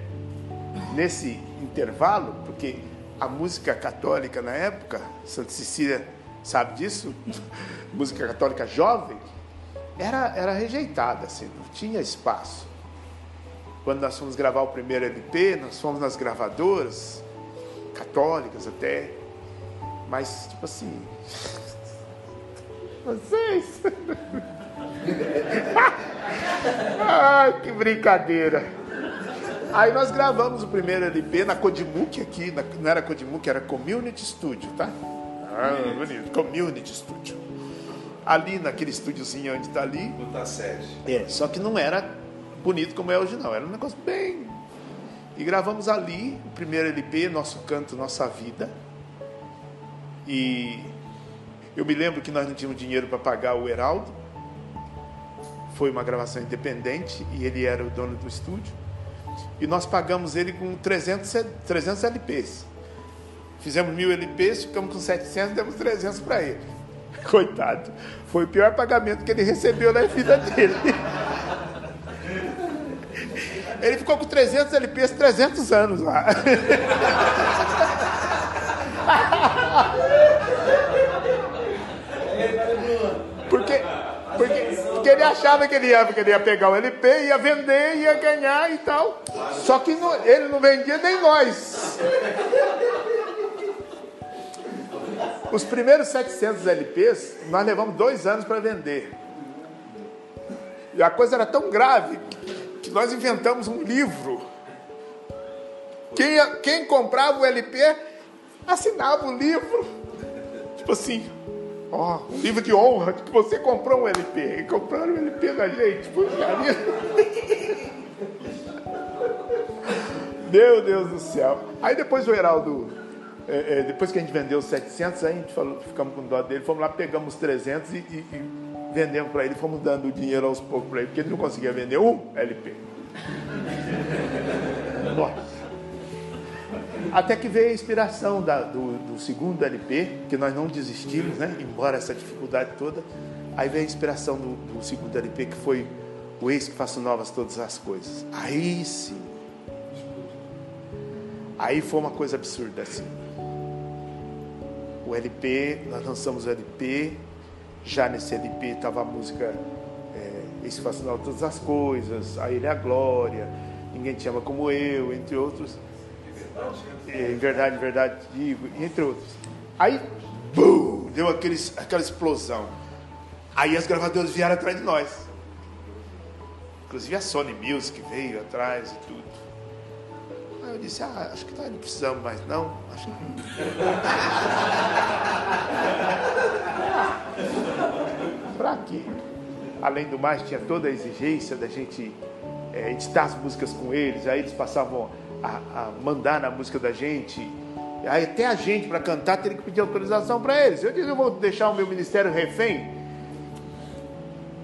nesse intervalo, porque a música católica na época, Santa Cecília sabe disso? [LAUGHS] música católica jovem, era, era rejeitada, assim, não tinha espaço. Quando nós fomos gravar o primeiro LP, nós fomos nas gravadoras, católicas até, mas tipo assim, vocês. [LAUGHS] Ai, que brincadeira. Aí nós gravamos o primeiro LP na Codimuk aqui, na, não era Codimuk, era Community Studio, tá? Ah, bonito, Community Studio. Ali naquele estúdiozinho onde está ali. Puta sede. É, só que não era bonito como é hoje não, era um negócio bem. E gravamos ali o primeiro LP, Nosso Canto, Nossa Vida. E eu me lembro que nós não tínhamos dinheiro para pagar o Heraldo. Foi uma gravação independente e ele era o dono do estúdio. E nós pagamos ele com 300, 300 LPs. Fizemos mil LPs, ficamos com 700, demos 300 para ele. [LAUGHS] Coitado. Foi o pior pagamento que ele recebeu na vida dele. [LAUGHS] Ele ficou com 300 LPs 300 anos lá. [LAUGHS] Porque, porque, porque ele achava que ele, ia, que ele ia pegar o LP, ia vender, ia ganhar e tal. Só que não, ele não vendia nem nós. Os primeiros 700 LPs, nós levamos dois anos para vender. E a coisa era tão grave que nós inventamos um livro. Quem, quem comprava o LP assinava o livro. Tipo assim, ó, um livro de honra que você comprou um LP. E compraram o LP da gente. Puxa [LAUGHS] Meu Deus do céu. Aí depois o Heraldo é, é, depois que a gente vendeu os 700, aí a gente falou, ficamos com dó dele, fomos lá, pegamos os 300 e, e, e vendemos para ele, fomos dando dinheiro aos poucos para ele, porque ele não conseguia vender um LP. [LAUGHS] Nossa. Até que veio a inspiração da, do, do, segundo LP, que nós não desistimos, né? embora essa dificuldade toda. Aí veio a inspiração do, do segundo LP, que foi o ex que faço novas todas as coisas. Aí sim. Aí foi uma coisa absurda assim o LP, nós lançamos o LP, já nesse LP estava a música é, Esse Fascinal Todas as Coisas, A Ele é a Glória, Ninguém Te Ama Como Eu, entre outros. É, em verdade, em verdade, digo, entre outros. Aí, bum, deu aqueles, aquela explosão. Aí as gravadoras vieram atrás de nós. Inclusive a Sony Music veio atrás e tudo. Aí eu disse, ah, acho que tá, não precisamos mais não. Acho que... [LAUGHS] Para quê? Além do mais, tinha toda a exigência da gente é, editar as músicas com eles, aí eles passavam a, a mandar na música da gente. Aí até a gente para cantar teria que pedir autorização para eles. Eu disse, eu vou deixar o meu ministério refém.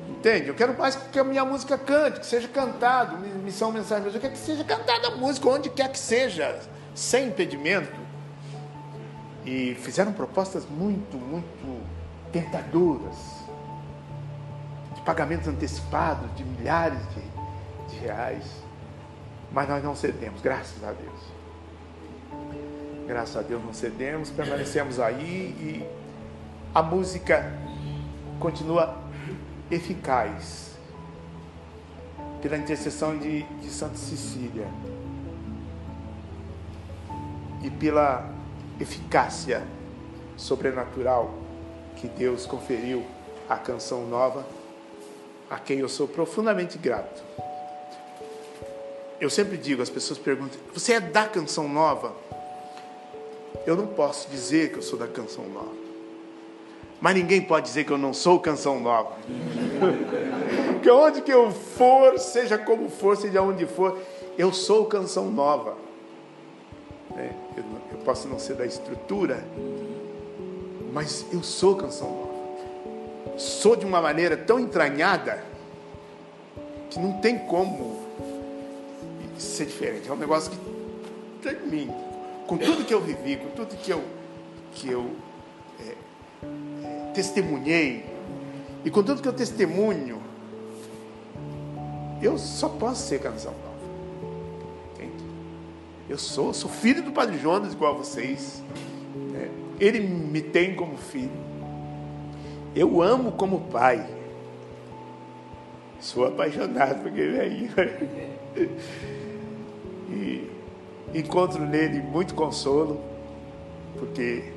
Entende? Eu quero mais que a minha música cante, que seja cantado, missão, mensagem, eu quero que seja cantada a música, onde quer que seja, sem impedimento. E fizeram propostas muito, muito tentadoras, de pagamentos antecipados de milhares de, de reais. Mas nós não cedemos, graças a Deus. Graças a Deus não cedemos, permanecemos aí e a música continua eficaz pela intercessão de, de Santa Cecília e pela eficácia sobrenatural que Deus conferiu à canção nova, a quem eu sou profundamente grato. Eu sempre digo, as pessoas perguntam: você é da canção nova? Eu não posso dizer que eu sou da canção nova. Mas ninguém pode dizer que eu não sou canção nova. [LAUGHS] que onde que eu for, seja como for, seja onde for, eu sou canção nova. É, eu, eu posso não ser da estrutura, mas eu sou canção nova. Sou de uma maneira tão entranhada que não tem como ser diferente. É um negócio que tem em mim com tudo que eu vivi, com tudo que eu, que eu é, é, testemunhei, e com tudo que eu testemunho, eu só posso ser canção nova. Entende? Eu sou, sou filho do Padre Jonas, igual a vocês. Né? Ele me tem como filho. Eu amo como pai. Sou apaixonado por ele aí. e encontro nele muito consolo, porque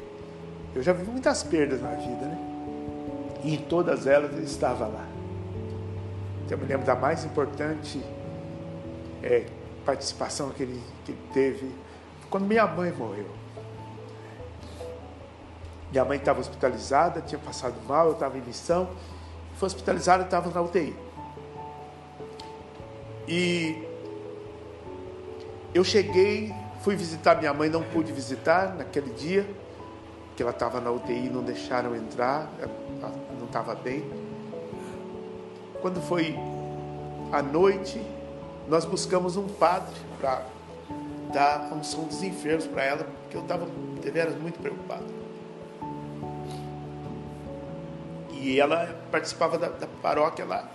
eu já vivi muitas perdas na vida, né? E em todas elas ele estava lá. Eu me lembro da mais importante é, participação que ele, que ele teve quando minha mãe morreu. Minha mãe estava hospitalizada, tinha passado mal, eu estava em missão, foi hospitalizada, estava na UTI. E eu cheguei, fui visitar minha mãe, não pude visitar naquele dia, que ela estava na UTI, não deixaram entrar, não estava bem. Quando foi à noite, nós buscamos um padre para dar a unção dos enfermos para ela, porque eu estava deveras muito preocupado. E ela participava da, da paróquia lá.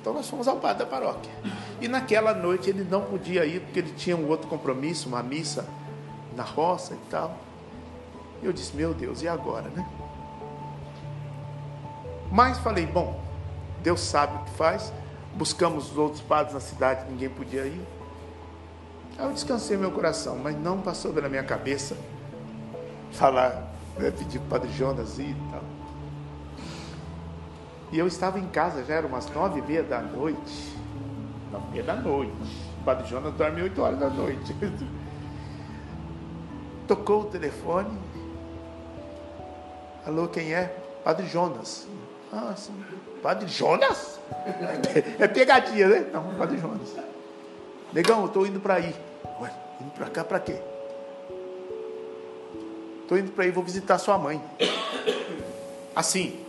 Então nós fomos ao padre da paróquia. E naquela noite ele não podia ir porque ele tinha um outro compromisso, uma missa na roça e tal. Eu disse, meu Deus, e agora, né? Mas falei, bom, Deus sabe o que faz. Buscamos os outros padres na cidade, ninguém podia ir. Aí eu descansei meu coração, mas não passou pela minha cabeça falar, né, pedir para o padre Jonas ir e tal. E eu estava em casa, já era umas nove e meia da noite. Nove meia da noite. O padre Jonas dorme oito horas da noite. [LAUGHS] Tocou o telefone. Alô, quem é? Padre Jonas. Ah, sim. Padre Jonas? [LAUGHS] É pegadinha, né? Não, Padre Jonas. Negão, eu estou indo para aí. Ué, indo para cá para quê? Estou indo para aí, vou visitar sua mãe. Assim,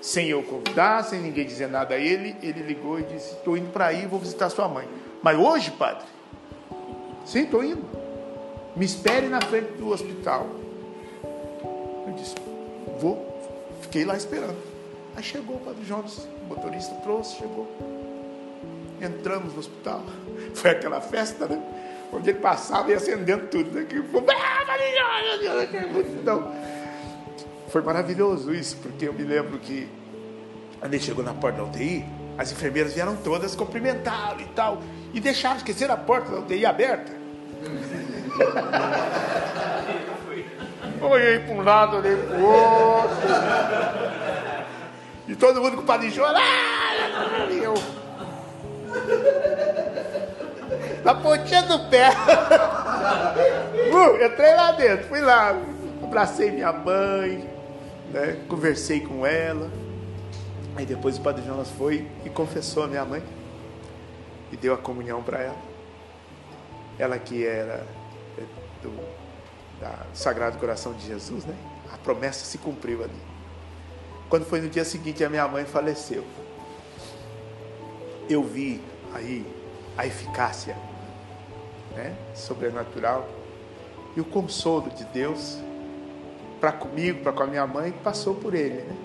sem eu convidar, sem ninguém dizer nada a ele, ele ligou e disse: Estou indo para aí, vou visitar sua mãe. Mas hoje, padre? Sim, estou indo. Me espere na frente do hospital. Eu disse: Vou. Fiquei lá esperando. Aí chegou o padre Jonas, o motorista trouxe, chegou. Entramos no hospital. [LAUGHS] Foi aquela festa, né? Onde ele passava e acendendo tudo. Né? Então, foi maravilhoso isso, porque eu me lembro que quando ele chegou na porta da UTI, as enfermeiras vieram todas cumprimentá-lo e tal, e deixaram esquecer a porta da UTI aberta. [LAUGHS] Olhei para um lado, olhei para o outro. E todo mundo com o padre chorando. E eu. a pontinha do pé. [LAUGHS] uh, entrei lá dentro, fui lá, abracei minha mãe, né, conversei com ela. Aí depois o Padre Jonas foi e confessou a minha mãe e deu a comunhão para ela. Ela que era é, do Sagrado Coração de Jesus, né? A promessa se cumpriu ali. Quando foi no dia seguinte, a minha mãe faleceu. Eu vi aí a eficácia né, sobrenatural e o consolo de Deus para comigo, para com a minha mãe, passou por ele. Né?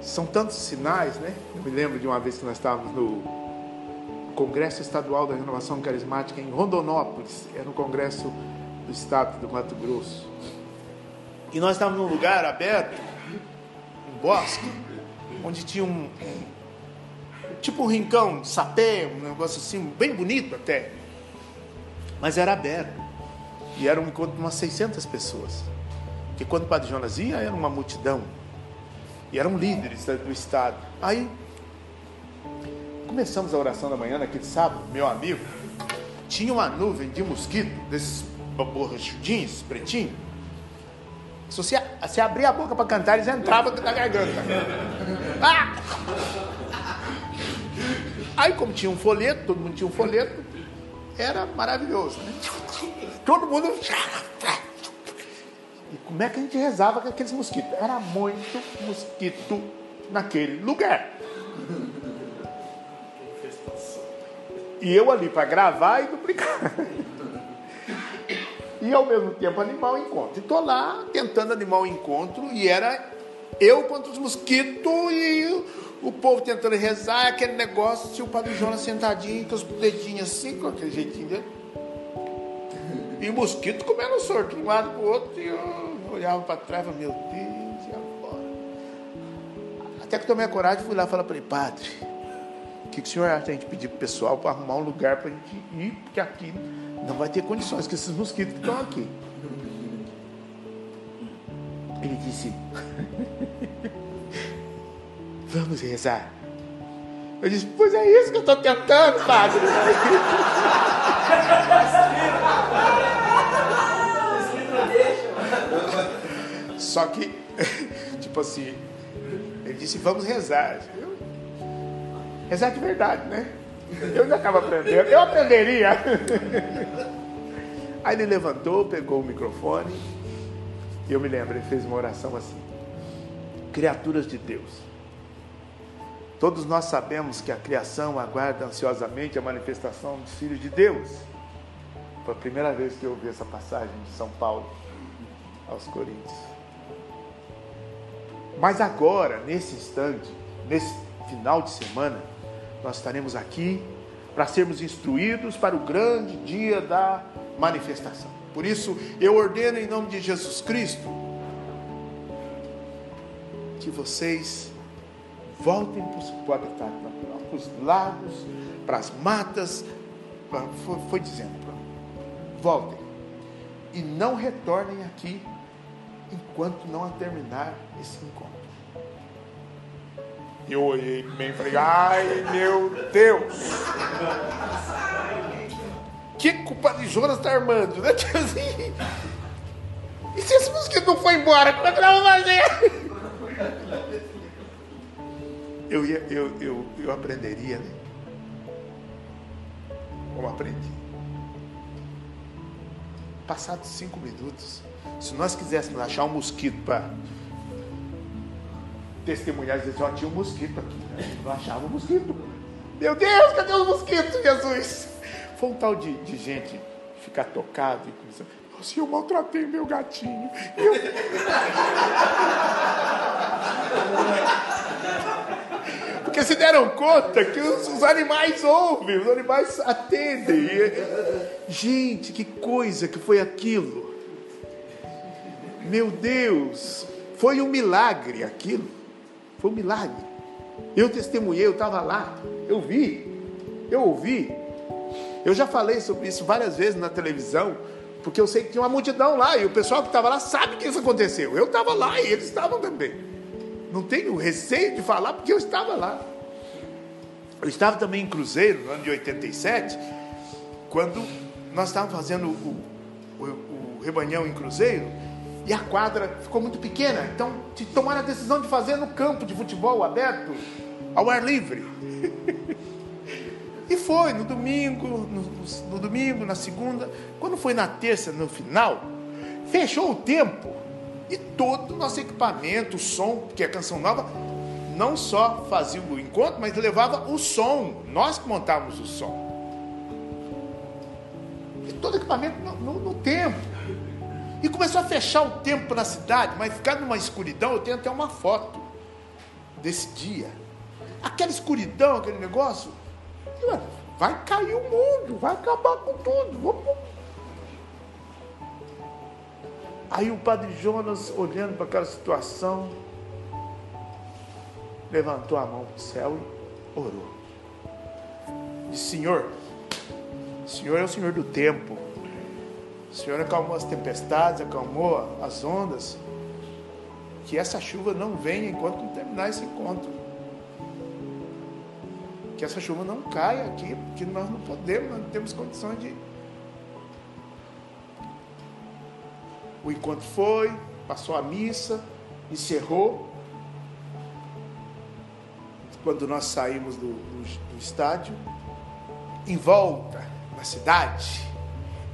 São tantos sinais, né? Eu me lembro de uma vez que nós estávamos no Congresso Estadual da Renovação Carismática em Rondonópolis, era um congresso do estado do Mato Grosso. E nós estávamos num lugar aberto, um bosque, onde tinha um, tipo um rincão de sapé, um negócio assim, bem bonito até. Mas era aberto. E era um encontro de umas 600 pessoas. Porque quando o Padre Jonas ia, era uma multidão. E eram líderes do estado. Aí, começamos a oração da manhã, naquele sábado, meu amigo, tinha uma nuvem de mosquito, desses borrachudinhos, pretinhos se você, abrir a boca para cantar, eles entravam na garganta. Ah! Aí, como tinha um folheto, todo mundo tinha um folheto, era maravilhoso, né? Todo mundo. [LAUGHS] E como é que a gente rezava com aqueles mosquitos? Era muito mosquito naquele lugar. E eu ali para gravar e duplicar [LAUGHS] e ao mesmo tempo animar o encontro. E estou lá tentando animar o encontro e era eu contra os mosquitos e o povo tentando rezar, aquele negócio, e o Padre Jonas sentadinho com os dedinhos assim, com aquele jeitinho dele. E o mosquito comendo sorto de um lado para o outro, e eu olhava para trás e falava, meu Deus, e agora? Até que tomei a coragem, fui lá e falei para ele, Padre, o que, que o senhor acha a gente pedir para o pessoal para arrumar um lugar para a gente ir, porque aqui não vai ter condições com esses mosquitos que estão aqui. Ele disse: [LAUGHS] Vamos rezar. Eu disse: Pois é isso que eu estou tentando, padre. Só que, [LAUGHS] tipo assim, ele disse: Vamos rezar. rezar de verdade, né? Eu ainda estava aprendendo. Eu aprenderia. Aí ele levantou, pegou o microfone. E eu me lembro, ele fez uma oração assim: Criaturas de Deus. Todos nós sabemos que a criação aguarda ansiosamente a manifestação dos filhos de Deus. Foi a primeira vez que eu ouvi essa passagem de São Paulo aos Coríntios. Mas agora, nesse instante, nesse final de semana, nós estaremos aqui para sermos instruídos para o grande dia da manifestação. Por isso, eu ordeno em nome de Jesus Cristo que vocês voltem para o habitat natural, para os lagos, para as matas, foi, foi dizendo, voltem e não retornem aqui enquanto não terminar esse encontro. Eu olhei bem e falei, ai meu Deus! Que culpa de Jonas está armando, né? [LAUGHS] E se esse mosquito não foi embora, como é que nós vamos fazer? Eu, ia, eu, eu, eu aprenderia, né? Como aprendi. Passados cinco minutos, se nós quiséssemos achar um mosquito para testemunhar dizer ó, tinha um mosquito aqui. Né? Não achava um mosquito. Meu Deus, cadê os mosquitos, Jesus? Foi um tal de, de gente ficar tocado e pensar, nossa, eu maltratei meu gatinho. Eu... [LAUGHS] Porque se deram conta que os, os, animais ouvem, os animais atendem. E, gente, que coisa que foi aquilo. Meu Deus, foi um milagre aquilo. Foi um milagre. Eu testemunhei, eu estava lá, eu vi, eu ouvi. Eu já falei sobre isso várias vezes na televisão, porque eu sei que tinha uma multidão lá e o pessoal que estava lá sabe que isso aconteceu. Eu estava lá e eles estavam também. Não tenho receio de falar porque eu estava lá. Eu estava também em Cruzeiro, no ano de 87, quando nós estávamos fazendo o, o, o rebanhão em Cruzeiro, e a quadra ficou muito pequena, então tomaram a decisão de fazer no campo de futebol aberto, ao ar livre. [LAUGHS] e foi no domingo, no, no, domingo, na segunda, quando foi na terça, no final, fechou o tempo e todo o nosso equipamento, o som, porque a canção nova não só fazia o encontro, mas levava o som. Nós que montávamos o som. E todo o equipamento no, no, no tempo. E começou a fechar o tempo na cidade, mas ficar numa escuridão, eu tenho até uma foto desse dia. Aquela escuridão, aquele negócio, vai cair o mundo, vai acabar com tudo. Aí o padre Jonas, olhando para aquela situação, levantou a mão para o céu e orou. Disse: Senhor, o Senhor é o Senhor do tempo. O Senhor acalmou as tempestades, acalmou as ondas. Que essa chuva não venha enquanto não terminar esse encontro. Que essa chuva não caia aqui, porque nós não podemos, não temos condições de. O encontro foi, passou a missa, encerrou. Quando nós saímos do, do, do estádio, em volta, na cidade,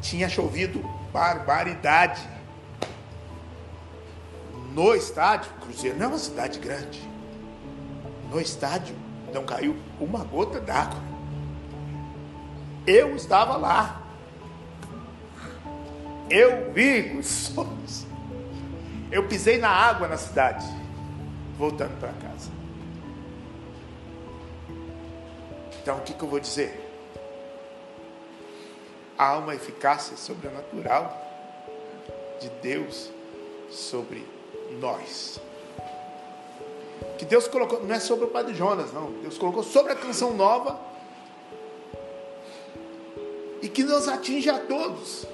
tinha chovido barbaridade. No estádio, Cruzeiro não é uma cidade grande. No estádio não caiu uma gota d'água. Eu estava lá. Eu vi os sonhos. Eu pisei na água na cidade, voltando para casa. Então o que, que eu vou dizer? há uma eficácia sobrenatural de Deus sobre nós. Que Deus colocou, não é sobre o Padre Jonas, não. Deus colocou sobre a canção nova e que nos atinge a todos.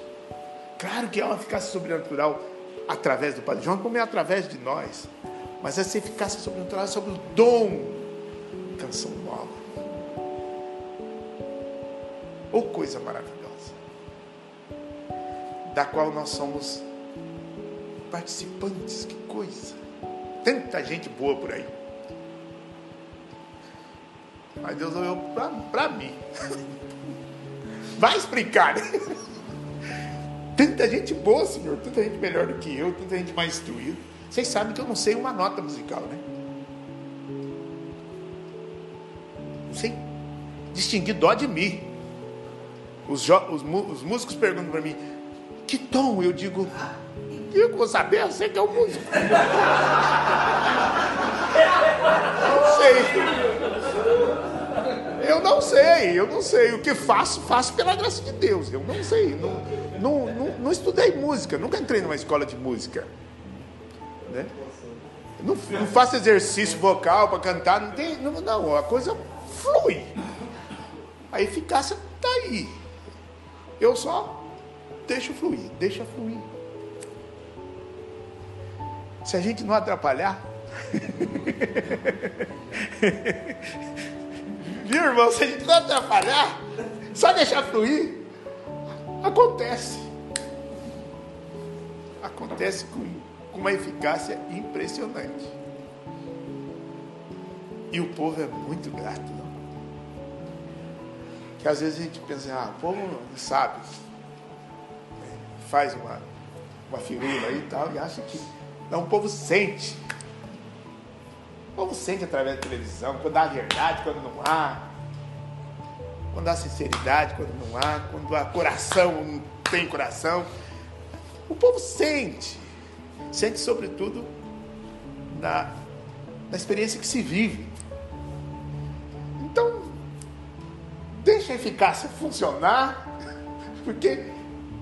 Claro que há uma eficácia sobrenatural através do Padre Jonas, como é através de nós. Mas essa eficácia sobrenatural é sobre o dom canção nova. Ou oh, coisa maravilhosa da qual nós somos participantes. Que coisa! Tanta gente boa por aí. Mas Deus olhou para mim. [LAUGHS] Vai explicar. Tanta gente boa, Senhor. Tanta gente melhor do que eu. Tanta gente mais instruída. Vocês sabem que eu não sei uma nota musical, né? Não sei distinguir dó de mim. Os, os, os músicos perguntam para mim: que tom? Eu digo, eu vou saber, eu sei que é o músico. [LAUGHS] Não sei. Eu não sei, eu não sei. O que faço, faço pela graça de Deus. Eu não sei. Não, não, não, não estudei música, nunca entrei numa escola de música. Né? Não, não faço exercício vocal para cantar, não tem. Não, não, a coisa flui. A eficácia está aí. Eu só Deixa fluir, deixa fluir. Se a gente não atrapalhar. [LAUGHS] Viu, irmão? Se a gente não atrapalhar, só deixar fluir, acontece. Acontece com, com uma eficácia impressionante. E o povo é muito grato, não? Que às vezes a gente pensa, ah, o povo não sabe faz uma, uma firula aí e tal, e acha que. Não, o povo sente. O povo sente através da televisão, quando há verdade, quando não há. Quando há sinceridade, quando não há. Quando há coração, não tem coração. O povo sente. Sente, sobretudo, na, na experiência que se vive. Então, deixa a eficácia funcionar, [LAUGHS] porque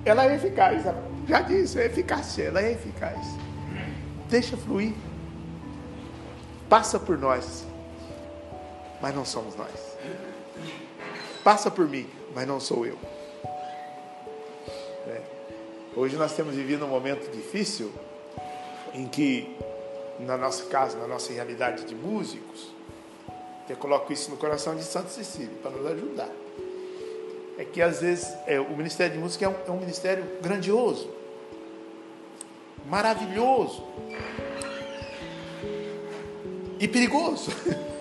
ela é eficaz. Já disse, é eficácia, ela é eficaz. Deixa fluir. Passa por nós, mas não somos nós. Passa por mim, mas não sou eu. É. Hoje nós temos vivido um momento difícil em que, na nossa casa, na nossa realidade de músicos, Eu coloco isso no coração de Santo Cecília para nos ajudar. É que às vezes é, o Ministério de Música é um, é um ministério grandioso, maravilhoso e perigoso. [LAUGHS]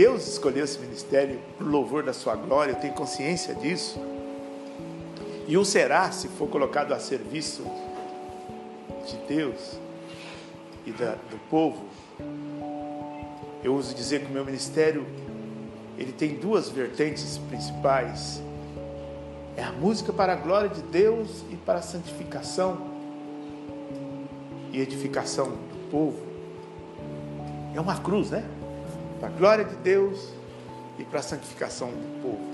Deus escolheu esse ministério por louvor da sua glória, eu tenho consciência disso. E o será se for colocado a serviço de Deus e da, do povo. Eu uso dizer que o meu ministério ele tem duas vertentes principais. É a música para a glória de Deus e para a santificação e edificação do povo. É uma cruz, né? Para a glória de Deus e para a santificação do povo.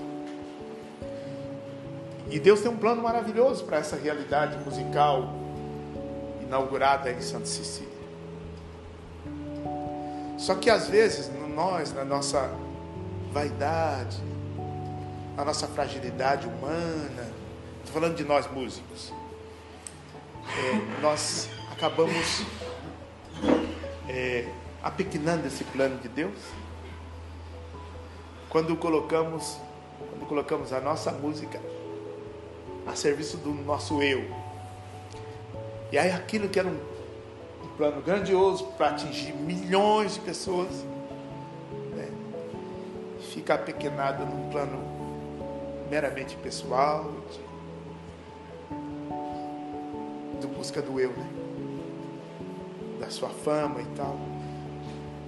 E Deus tem um plano maravilhoso para essa realidade musical inaugurada em Santa Cecília. Só que às vezes, nós, na nossa vaidade, na nossa fragilidade humana, estou falando de nós músicos, é, nós acabamos é, apequenando esse plano de Deus quando colocamos, quando colocamos a nossa música a serviço do nosso eu. E aí aquilo que era um, um plano grandioso para atingir milhões de pessoas, né, fica apequenado num plano meramente pessoal, de, de busca do eu, né? da sua fama e tal.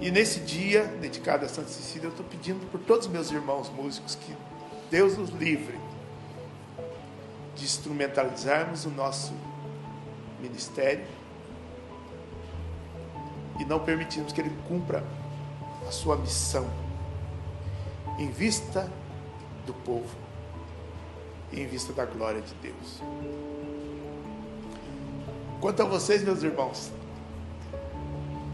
E nesse dia dedicado a Santa Cecília, eu estou pedindo por todos os meus irmãos músicos que Deus nos livre de instrumentalizarmos o nosso ministério e não permitirmos que ele cumpra a sua missão em vista do povo e em vista da glória de Deus. Quanto a vocês, meus irmãos,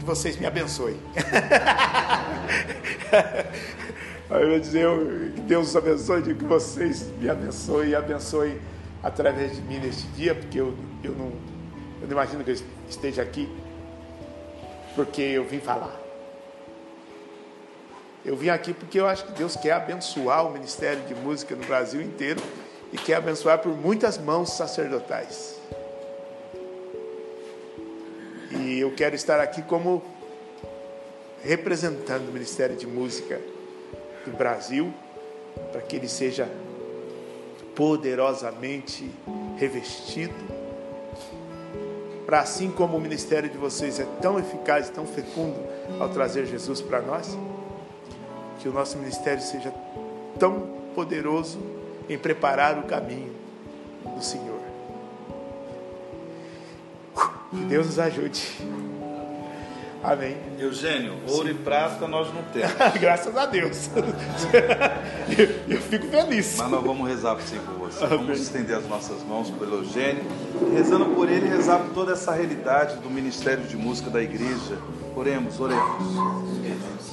vocês me abençoem. [LAUGHS] eu vou dizer que Deus os abençoe, que vocês me abençoem e abençoem através de mim neste dia, porque eu, eu, não, eu não imagino que eu esteja aqui porque eu vim falar. Eu vim aqui porque eu acho que Deus quer abençoar o Ministério de Música no Brasil inteiro e quer abençoar por muitas mãos sacerdotais. E eu quero estar aqui como representando o Ministério de Música do Brasil, para que ele seja poderosamente revestido, para assim como o ministério de vocês é tão eficaz, tão fecundo ao trazer Jesus para nós, que o nosso ministério seja tão poderoso em preparar o caminho do Senhor. Que Deus nos ajude. Amém. Eugênio, ouro Sim. e prata nós não temos. [LAUGHS] Graças a Deus. eu, [LAUGHS] eu, fico feliz. Mas nós vamos rezar sim por você. Amém. Vamos estender as nossas mãos pelo Eugênio. Rezando por ele, rezar por toda essa realidade do Ministério de Música da Igreja. Oremos, oremos.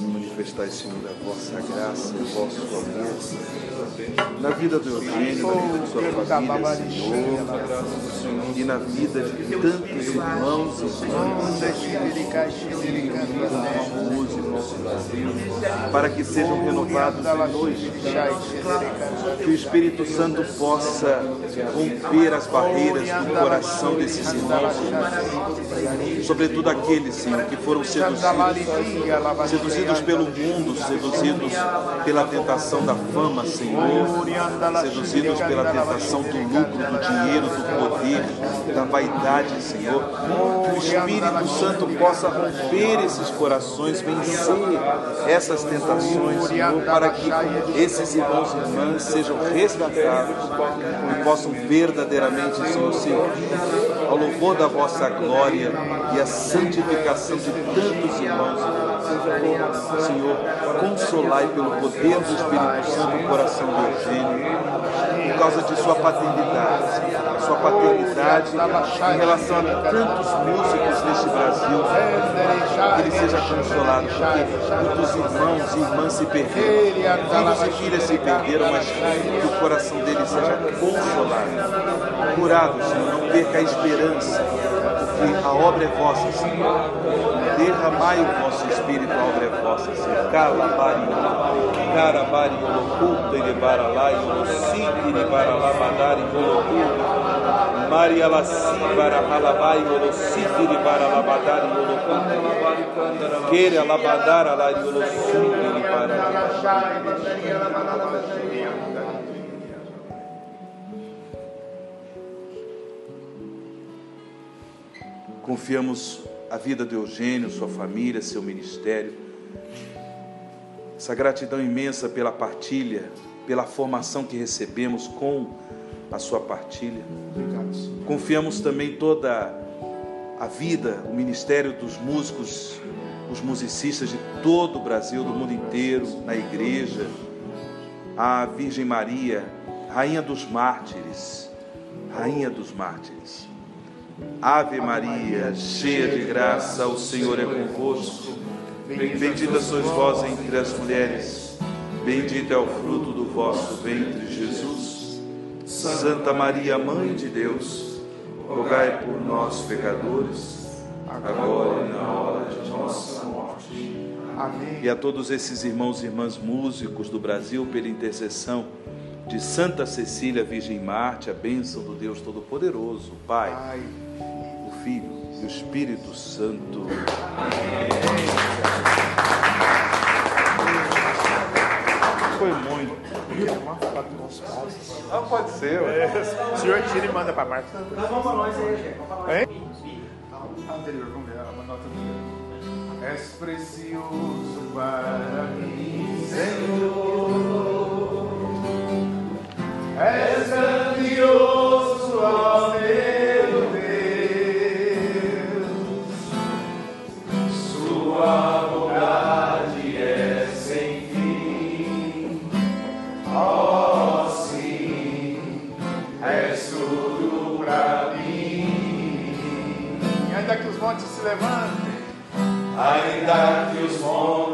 Manifestai, Senhor, a vossa graça, o vosso amor na vida do Eugênio, na vida de sua família, Senhor, e na vida de tantos irmãos e irmãos, para que sejam renovados hoje, que o Espírito Santo possa romper as barreiras do coração desses irmãos, sobretudo aqueles, Senhor, que foram seduzidos, seduzidos pelo mundo, seduzidos pela tentação da fama, Senhor, seduzidos pela tentação do lucro, do dinheiro, do poder, da vaidade, Senhor. Que o Espírito Santo possa romper esses corações, vencer essas tentações, Senhor, para que esses irmãos e irmãs sejam resgatados e possam verdadeiramente, Senhor, Senhor, ao louvor da vossa glória e a santificação de tantos irmãos Senhor, consolai pelo poder do Espírito Santo o coração do Eugênio, por causa de sua paternidade, sua paternidade em relação a tantos músicos neste Brasil, que ele seja consolado, porque muitos irmãos e irmãs se perderam, filhos e filhas se perderam, mas que o coração dele seja consolado, curado, Senhor, não perca a esperança a obra é vossa, Senhor. Derramai o vosso Espírito, a obra é vossa, Senhor. Calabari, carabari, oloculta, irebaralá, iolocite, irebaralá, badari, oloculta. Maria Lassi, Barahalabai, Olocite, Irebaralá, badari, oloculta. Queira, labadara, lá, iolocite, irebaralá. Confiamos a vida de Eugênio, sua família, seu ministério. Essa gratidão imensa pela partilha, pela formação que recebemos com a sua partilha. Confiamos também toda a vida, o ministério dos músicos, os musicistas de todo o Brasil, do mundo inteiro, na igreja, a Virgem Maria, Rainha dos Mártires, Rainha dos Mártires. Ave Maria, cheia de graça, o Senhor é convosco. Bendita sois vós entre as mulheres, bendito é o fruto do vosso ventre, Jesus. Santa Maria, Mãe de Deus, rogai por nós, pecadores, agora e na hora de nossa morte. Amém. E a todos esses irmãos e irmãs músicos do Brasil, pela intercessão de Santa Cecília Virgem Marte, a bênção do Deus Todo-Poderoso, Pai, o Filho e o Espírito Santo. Foi muito. Ah, pode ser, ué. O senhor tira e manda pra Marta. Nós vamos pra nós aí, gente. Vamos falar. Hein? Anterior, vamos ver. Uma nota do És precioso para mim, Senhor. És grandioso, ó levantem, Ainda que os montes